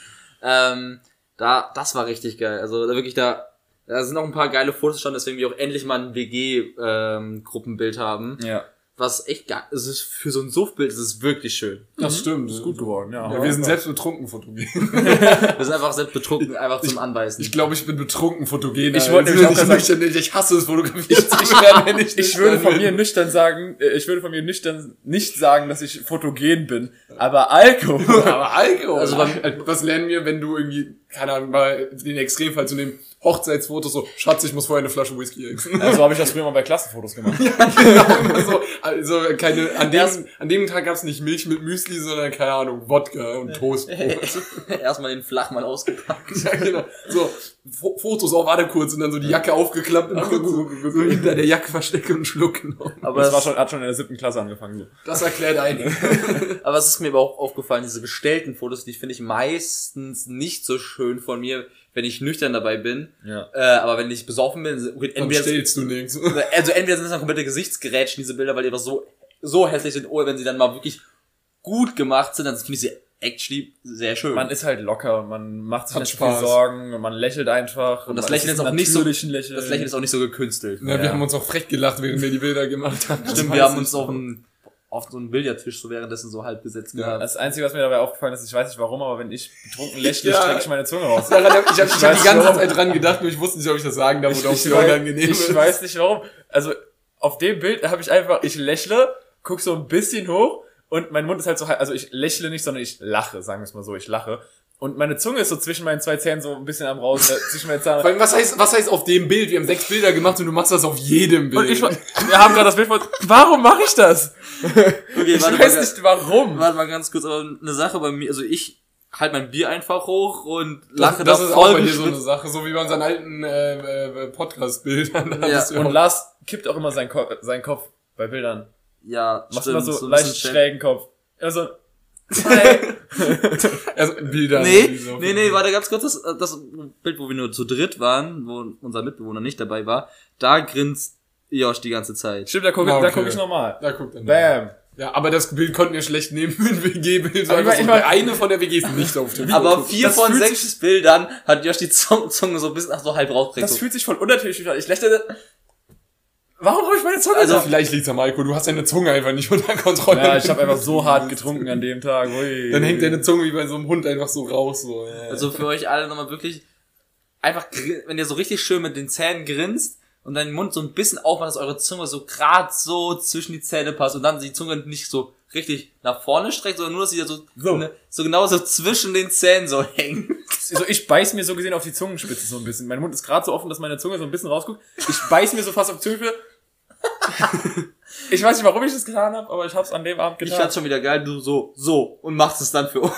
Ähm, da, das war richtig geil. Also da wirklich da, da sind noch ein paar geile Fotos schon, deswegen wir auch endlich mal ein WG-Gruppenbild haben. ja. Was echt geil, es ist für so ein Suffbild ist es wirklich schön. Das stimmt. Ist gut geworden, ja. Ja, wir sind selbst betrunken fotogen. Wir sind einfach selbst betrunken, einfach zum Anbeißen. Ich glaube, ich bin betrunken fotogen. Ich wollte Also, nämlich auch nicht gerade nüchtern, ich hasse es, wenn ich Ich würde von mir nüchtern sagen, äh, ich würde von mir nüchtern nicht sagen, dass ich fotogen bin, aber Alkohol. Aber Alkohol. Also was lernen wir, wenn du irgendwie, keine Ahnung, mal den Extremfall zu nehmen, Hochzeitsfotos so, Schatz, ich muss vorher eine Flasche Whisky exen. Also habe ich das früher mal bei Klassenfotos gemacht. genau, immer so, also keine, an dem, an dem Tag gab's nicht Milch mit Müsli, sondern keine Ahnung, Wodka und Toastbrot. Erstmal den Flach mal ausgepackt. ja, genau. So, Fo Fotos auch warte kurz und dann so die Jacke aufgeklappt und so, so hinter der Jacke verstecke und Schluck genommen. Aber Das das, war schon, hat schon in der siebten Klasse angefangen. So. Das erklärt einiges. aber es ist mir aber auch aufgefallen, diese gestellten Fotos, die finde ich meistens nicht so schön von mir, wenn ich nüchtern dabei bin. Ja. Äh, aber wenn ich besoffen bin, okay, entweder, stellst du nichts. also entweder sind es dann komplette Gesichtsgerätschen, diese Bilder, weil die einfach so, so hässlich sind, oder wenn sie dann mal wirklich gut gemacht sind, dann finde ich sie actually sehr schön. Man ist halt locker, man macht sich nicht viel. Sorgen, man lächelt einfach. Und das Lächeln es ist auch nicht so- Lächeln. das Lächeln ist auch nicht so gekünstelt. Ja, wir Ja. haben uns auch frech gelacht, während wir die Bilder gemacht haben. Stimmt, wir haben uns auf, einen, auf so einen Billardtisch so währenddessen so halb besetzt Ja. gehabt. Das Einzige, was mir dabei aufgefallen ist, ich weiß nicht warum, aber wenn ich betrunken lächle, Ja. strecke ich meine Zunge raus. Daran hab, ich habe ich hab die ganze warum. Zeit dran gedacht, nur ich wusste nicht, ob ich das sagen darf oder ob es ich, mir unangenehm ich ist. weiß nicht warum. Also auf dem Bild habe ich einfach, ich lächle, guck so ein bisschen hoch und mein Mund ist halt so halb, also ich lächle nicht, sondern ich lache, sagen wir es mal so, ich lache. Und meine Zunge ist so zwischen meinen zwei Zähnen so ein bisschen am raus, äh, zwischen meinen Vor Zähnen. allem, was heißt, was heißt auf dem Bild? Wir haben sechs Bilder gemacht und du machst das auf jedem Bild. Und ich, wir haben gerade das Bild von, warum mache ich das? Okay, Ich warte weiß mal, nicht warum. Warte mal ganz kurz, aber eine Sache bei mir, also ich halt mein Bier einfach hoch und lache das da ist auch bei dir so eine. Sache, so wie bei unseren alten äh, äh, Podcast-Bildern. Ja, Und Lars kippt auch immer seinen, Ko seinen Kopf bei Bildern. Ja, Macht stimmt, immer so, ein leicht schrägen Kopf. Also, hi. also Bilder. Nee, so- nee, nee, warte ganz kurz, das, das Bild, wo wir nur zu dritt waren, wo unser Mitbewohner nicht dabei war, da grinst Josh die ganze Zeit. Stimmt, da gucke Ja, da okay. guck ich nochmal. Da guckt er. Bam. Ja, aber das Bild konnten wir schlecht nehmen mit WG-Bild. Aber Einfach ich eine von der WG ist nicht auf dem Aber vier Das von sechs Bildern hat Josh die Zunge, so ein bisschen ach, so halb rausgekriegt. Das So. fühlt sich voll unnatürlich an. Ich lächle. Warum habe ich meine Zunge Also da? vielleicht liegt's am Alkohol, du hast deine Zunge einfach nicht unter Kontrolle. Ja, ich habe einfach so hart getrunken an dem Tag. Ui. Dann hängt deine Zunge wie bei so einem Hund einfach so raus. So. Ja. Also für euch alle nochmal wirklich einfach, wenn ihr so richtig schön mit den Zähnen grinst und deinen Mund so ein bisschen aufmacht, dass eure Zunge so grad so zwischen die Zähne passt und dann die Zunge nicht so richtig nach vorne streckt, sondern nur, dass sie so, So. Ne, so genau so zwischen den Zähnen so hängt. so, ich beiß mir so gesehen auf die Zungenspitze so ein bisschen. Mein Mund ist gerade so offen, dass meine Zunge so ein bisschen rausguckt. Ich beiß mir so fast auf die Zungenspitze. ich weiß nicht, warum ich das getan habe, aber ich habe es an dem Abend Ich getan. fand's schon wieder geil, du so, so und machst es dann für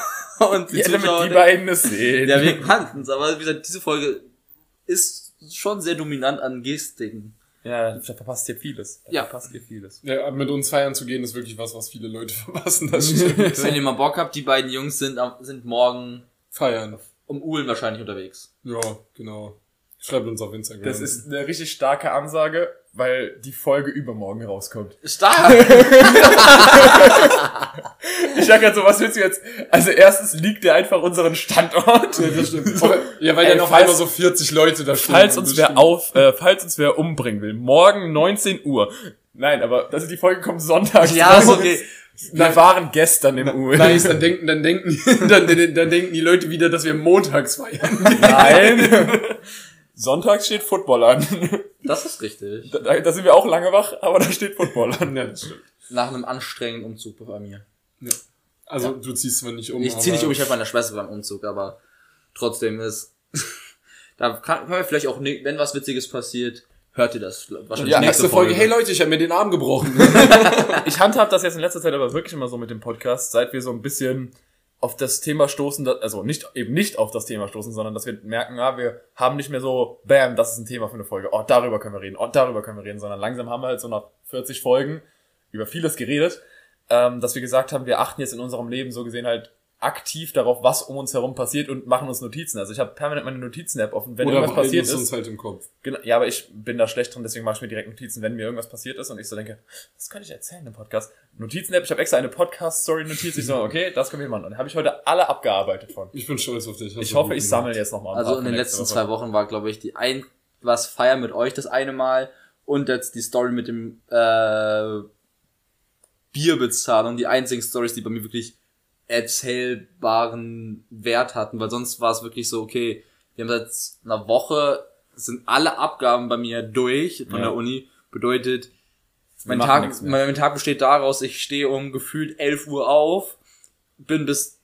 und die ja, damit Zuschauer die beiden es sehen. Ja, wir kannten's, aber wie gesagt, diese Folge ist schon sehr dominant an Gestiken. Ja, da verpasst ihr vieles. Da Ja. verpasst ihr vieles. ja, mit uns feiern zu gehen ist wirklich was, was viele Leute verpassen. Das stimmt. Wenn ihr mal Bock habt, die beiden Jungs sind, am- sind morgen feiern. um Uhlen wahrscheinlich unterwegs. Ja, genau. Schreibt uns auf Instagram. Das ist eine richtig starke Ansage, weil die Folge übermorgen rauskommt. Stark! Ich sag grad so, was willst du jetzt? Also erstens liegt der einfach unseren Standort. Ja, das stimmt. ja, weil Ey, dann auf falls- einmal so 40 Leute da stehen. Falls uns wer auf, äh, falls uns wer umbringen will, morgen 19 Uhr. Nein, aber also die Folge kommt sonntags. ja, ist okay. Wir waren gestern im Uhr. Nice, dann denken, dann denken, dann, dann, dann denken die Leute wieder, dass wir montags feiern. Nein. Sonntags steht Football an. Das ist richtig. Da, da sind wir auch lange wach, aber da steht Football an. Ja, das stimmt. Nach einem anstrengenden Umzug bei mir. Ja. Also du ziehst zwar nicht um. Ich zieh nicht um, ich helfe meiner Schwester beim Umzug, aber trotzdem ist. da kann, können wir vielleicht auch, ne- wenn was Witziges passiert, hört ihr das wahrscheinlich Ja, nächste Folge. Hey Leute, ich habe mir den Arm gebrochen. Ich handhab das jetzt in letzter Zeit aber wirklich immer so mit dem Podcast, seit wir so ein bisschen auf das Thema stoßen, also nicht, eben nicht auf das Thema stoßen, sondern dass wir merken, ja, wir haben nicht mehr so, bam, das ist ein Thema für eine Folge, oh, darüber können wir reden, oh, darüber können wir reden, sondern langsam haben wir halt so nach 40 Folgen über vieles geredet, ähm, dass wir gesagt haben, wir achten jetzt in unserem Leben so gesehen halt aktiv darauf, was um uns herum passiert und machen uns Notizen. Also ich habe permanent meine Notizen-App offen, wenn Oder irgendwas passiert ist. uns halt im Kopf. Genau, ja, aber ich bin da schlecht drin, deswegen mache ich mir direkt Notizen, wenn mir irgendwas passiert ist und ich so denke, was kann ich erzählen im Podcast? Notizen-App, ich habe extra eine Podcast-Story-Notiz, ich so, okay, das können wir machen. Und habe ich heute alle abgearbeitet von. Ich bin stolz auf dich. Ich hoffe, ich sammle jetzt nochmal. Also in den letzten zwei Wochen war, glaube ich, die ein, was feiern mit euch das eine Mal und jetzt die Story mit dem, äh, Bierbezahlung, die einzigen Stories, die bei mir wirklich erzählbaren Wert hatten, weil sonst war es wirklich so, okay, wir haben seit einer Woche, sind alle Abgaben bei mir durch von Ja. der Uni, bedeutet, mein Tag, mein Tag besteht daraus, ich stehe um gefühlt 11 Uhr auf, bin bis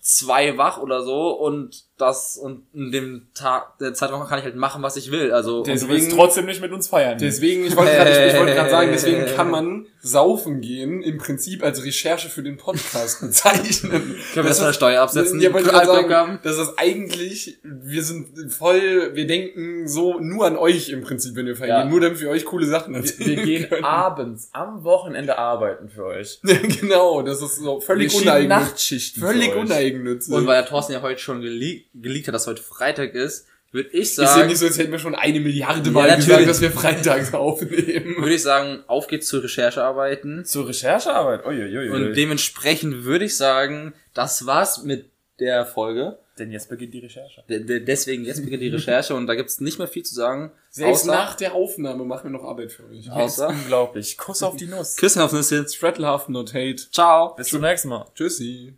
zwei wach oder so und das und in dem Tag der Zeitraum kann ich halt machen, was ich will. Also Und du Deswegen- willst trotzdem nicht mit uns feiern. Deswegen, ich wollte gerade ich, ich wollte gerade sagen, deswegen kann man saufen gehen im Prinzip als Recherche für den Podcast bezeichnen. können wir das von der Steuer absetzen. Ja, wollte ich sagen, das ist eigentlich, wir sind voll, wir denken so nur an euch im Prinzip, wenn wir feiern Ja. nur damit wir euch coole Sachen wir, erzählen wir gehen können. abends am Wochenende arbeiten für euch. Ja, genau, das ist so völlig Wir uneigennützig. Nachtschichten Völlig uneigennützig. Und weil der Thorsten ja heute schon geleakt, geleakt hat, dass heute Freitag ist, würde ich ist ja sagen, nicht so, als hätten wir schon eine Milliarde Ja, Mal gesagt, natürlich. dass wir freitags aufnehmen. würde ich sagen, auf geht's zu Recherchearbeiten. Zur Recherchearbeit. Uiuiui. Und dementsprechend würde ich sagen, das war's mit der Folge. Denn jetzt beginnt die Recherche. De- de- Deswegen, jetzt beginnt die Recherche und da gibt's nicht mehr viel zu sagen. Selbst außer, nach der Aufnahme machen wir noch Arbeit für euch. außer Unglaublich. Kuss auf die Nuss. Küssen auf Nüsse. Spread love, not hate. Ciao. Bis zum nächsten Mal. Tschüssi.